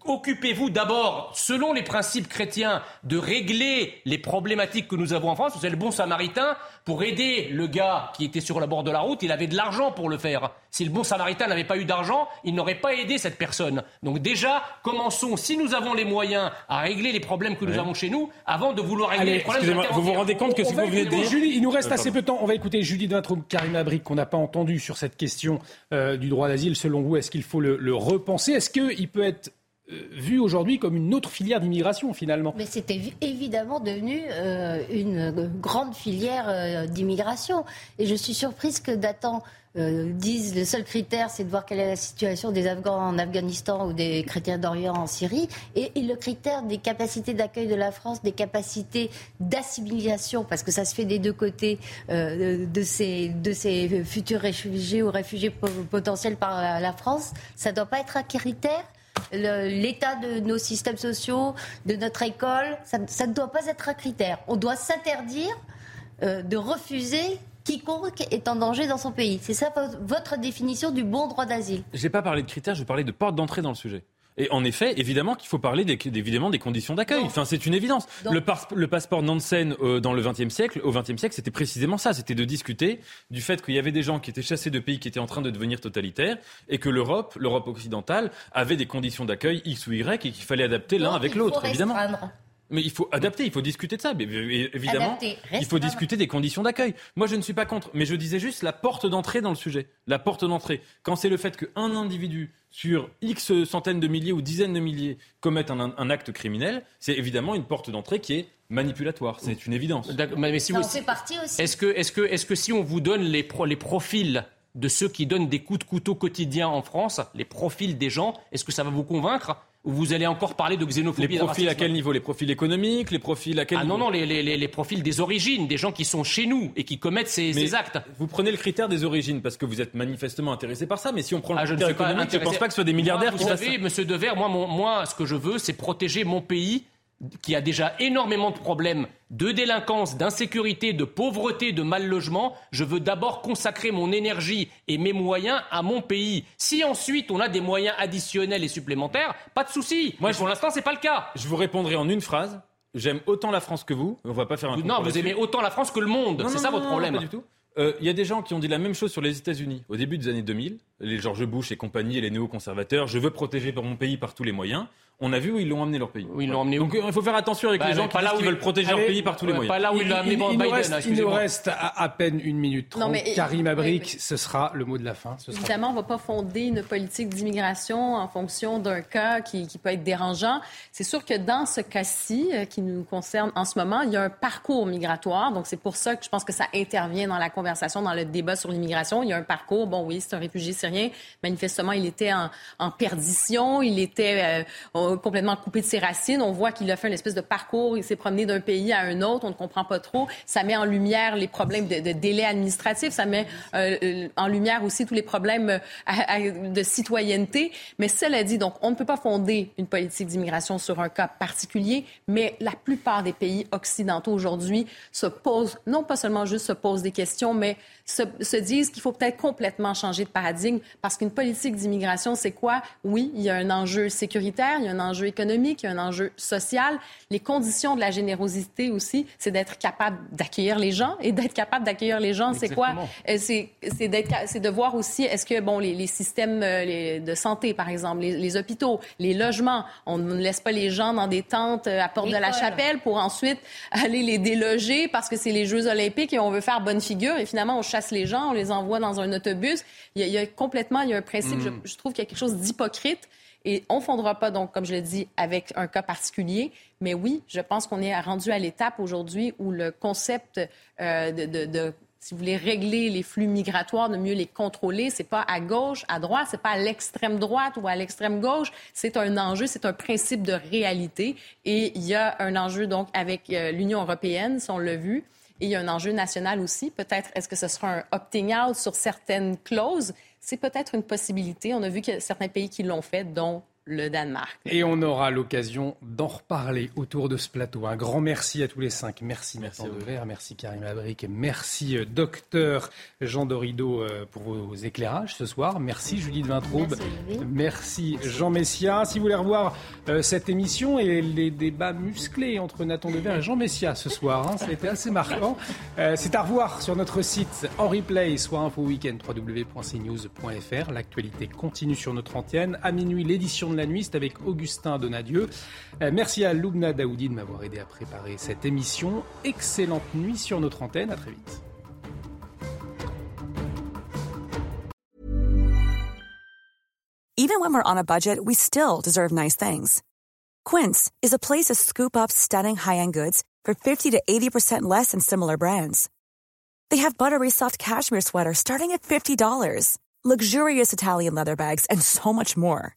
occupez-vous d'abord, selon les principes chrétiens, de régler les problématiques que nous avons en France. Vous êtes le bon samaritain pour aider le gars qui était sur le bord de la route. Il avait de l'argent pour le faire. Si le bon samaritain n'avait pas eu d'argent, il n'aurait pas aidé cette personne. Donc déjà, commençons, si nous avons les moyens, à régler les problèmes que nous avons chez nous, avant de vouloir régler les problèmes de Vous vous rendez compte que si vous venez de dire... Julie, il nous reste assez peu de temps. On va écouter Julie Dintrum, Karim Abrik, qu'on n'a pas entendu sur cette question euh, du droit d'asile. Selon vous, est-ce qu'il faut le, le repenser? Est-ce qu'il peut être euh, vu aujourd'hui comme une autre filière d'immigration finalement. Mais c'est évidemment devenu euh, une grande filière euh, d'immigration. Et je suis surprise que Datan dise le seul critère c'est de voir quelle est la situation des Afghans en Afghanistan ou des chrétiens d'Orient en Syrie. Et, le critère des capacités d'accueil de la France, des capacités d'assimilation, parce que ça se fait des deux côtés de, ces, futurs réfugiés ou réfugiés potentiels par la, la France, ça ne doit pas être un critère l'état de nos systèmes sociaux, de notre école, ça, ne doit pas être un critère. On doit s'interdire euh, de refuser quiconque est en danger dans son pays. C'est ça votre définition du bon droit d'asile. Je n'ai pas parlé de critères, je parlais de porte d'entrée dans le sujet. Et en effet, évidemment qu'il faut parler des, évidemment des conditions d'accueil. Enfin, c'est une évidence. Le, le, passeport Nansen euh, dans le XXe siècle, au XXe siècle, c'était précisément ça. C'était de discuter du fait qu'il y avait des gens qui étaient chassés de pays qui étaient en train de devenir totalitaires et que l'Europe, l'Europe occidentale, avait des conditions d'accueil X ou Y et qu'il fallait adapter l'un avec l'autre, évidemment. Mais il faut adapter, il faut discuter de ça. évidemment, il faut discuter des conditions d'accueil. Moi, je ne suis pas contre, mais je disais juste la porte d'entrée dans le sujet. La porte d'entrée. Quand c'est le fait qu'un individu sur X centaines de milliers ou dizaines de milliers commette un, acte criminel, c'est évidemment une porte d'entrée qui est manipulatoire. C'est une évidence. Mais si vous, partie aussi. Est-ce que, est que, est que si on vous donne les, les profils de ceux qui donnent des coups de couteau quotidiens en France, les profils des gens, est-ce que ça va vous convaincre ou vous allez encore parler de xénophobie Les profils à quel niveau? Les profils économiques Les profils à quel ah niveau? non, non, les, les, les, profils des origines, des gens qui sont chez nous et qui commettent ces, ces, actes. Vous prenez le critère des origines parce que vous êtes manifestement intéressé par ça, mais si on prend le ah, critère économique, je ne pense pas que ce soit des milliardaires Vous savez, monsieur Dever, moi, moi, ce que je veux, c'est protéger mon pays qui a déjà énormément de problèmes de délinquance, d'insécurité, de pauvreté, de mal logement, je veux d'abord consacrer mon énergie et mes moyens à mon pays. Si ensuite on a des moyens additionnels et supplémentaires, pas de souci. Moi, pour l'instant, c'est pas le cas. Je vous répondrai en une phrase. J'aime autant la France que vous. On va pas faire un. Non, vous aimez autant la France que le monde. C'est ça votre problème. Pas du tout. Il euh, y a des gens qui ont dit la même chose sur les États-Unis au début des années 2000, les George Bush et compagnie et les néoconservateurs. Je veux protéger mon pays par tous les moyens. On a vu où ils l'ont amené leur pays. ils l'ont amené Donc il faut faire attention avec bah, les gens qui, veulent protéger leur pays par tous les moyens. Pas là où il amené il, Biden, reste, il nous reste à, peine une minute trente. Karim Abrik, ce sera le mot de la fin. Évidemment, on ne va pas fonder une politique d'immigration en fonction d'un cas qui, qui, peut être dérangeant. C'est sûr que dans ce cas-ci, euh, qui nous concerne en ce moment, il y a un parcours migratoire. Donc c'est pour ça que je pense que ça intervient dans la conversation, dans le débat sur l'immigration. Il y a un parcours. Bon, oui, c'est un réfugié syrien. Manifestement, il était en, en perdition. Il était euh, complètement coupé de ses racines. On voit qu'il a fait une espèce de parcours. Il s'est promené d'un pays à un autre. On ne comprend pas trop. Ça met en lumière les problèmes de, de délai administratif. Ça met euh, euh, en lumière aussi tous les problèmes euh, de citoyenneté. Mais cela dit, donc, on ne peut pas fonder une politique d'immigration sur un cas particulier, mais la plupart des pays occidentaux aujourd'hui se posent, non pas seulement juste se posent des questions, mais se, se disent qu'il faut peut-être complètement changer de paradigme parce qu'une politique d'immigration, c'est quoi? Oui, il y a un enjeu sécuritaire, il y a un enjeu économique, il y a un enjeu social. Les conditions de la générosité aussi, c'est d'être capable d'accueillir les gens et d'être capable d'accueillir les gens, c'est quoi? Euh, c'est c'est de voir aussi, est-ce que, bon, les, les systèmes euh, de santé, par exemple, les, les, hôpitaux, les logements, on ne laisse pas les gens dans des tentes euh, à Porte de la Chapelle pour ensuite aller les déloger parce que c'est les Jeux olympiques et on veut faire bonne figure et finalement on chasse les gens, on les envoie dans un autobus. Il y a, complètement, il y a un principe, je, mm. je, trouve qu'il y a quelque chose d'hypocrite. Et on ne fondera pas, donc, comme je l'ai dit, avec un cas particulier. Mais oui, je pense qu'on est rendu à l'étape aujourd'hui où le concept euh, de, de, si vous voulez régler les flux migratoires, de mieux les contrôler, c'est pas à gauche, à droite, c'est pas à l'extrême droite ou à l'extrême gauche, c'est un enjeu, c'est un principe de réalité. Et il y a un enjeu donc avec euh, l'Union européenne, si on l'a vu, et il y a un enjeu national aussi. Peut-être est-ce que ce sera un opting out sur certaines clauses? C'est peut-être une possibilité. On a vu a certains pays qui l'ont fait, dont le Danemark. Et on aura l'occasion d'en reparler autour de ce plateau. Un grand merci à tous les cinq. Merci, merci Nathan Dever, merci Karim Labrique, merci euh, docteur Jean Dorido euh, pour vos éclairages ce soir. Merci Judith Vintraube. Merci, Jean Messia. Si vous voulez revoir euh, cette émission et les débats musclés entre Nathan Dever et Jean Messia ce soir, hein, ça a été assez marquant. C'est à revoir sur notre site en replay, soit info week-end www.cnews.fr. L'actualité continue sur notre antenne. À minuit, l'édition la nuit, c'est avec Augustin Donadieu. Euh, merci à Loubna Daoudi de m'avoir aidé à préparer cette émission. Excellente nuit sur notre antenne. À très vite. Even when we're on a budget, we still deserve nice things. Quince is a place to scoop up stunning high-end goods for 50 to 80% less than similar brands. They have buttery soft cashmere sweaters starting at $50, luxurious Italian leather bags, and so much more.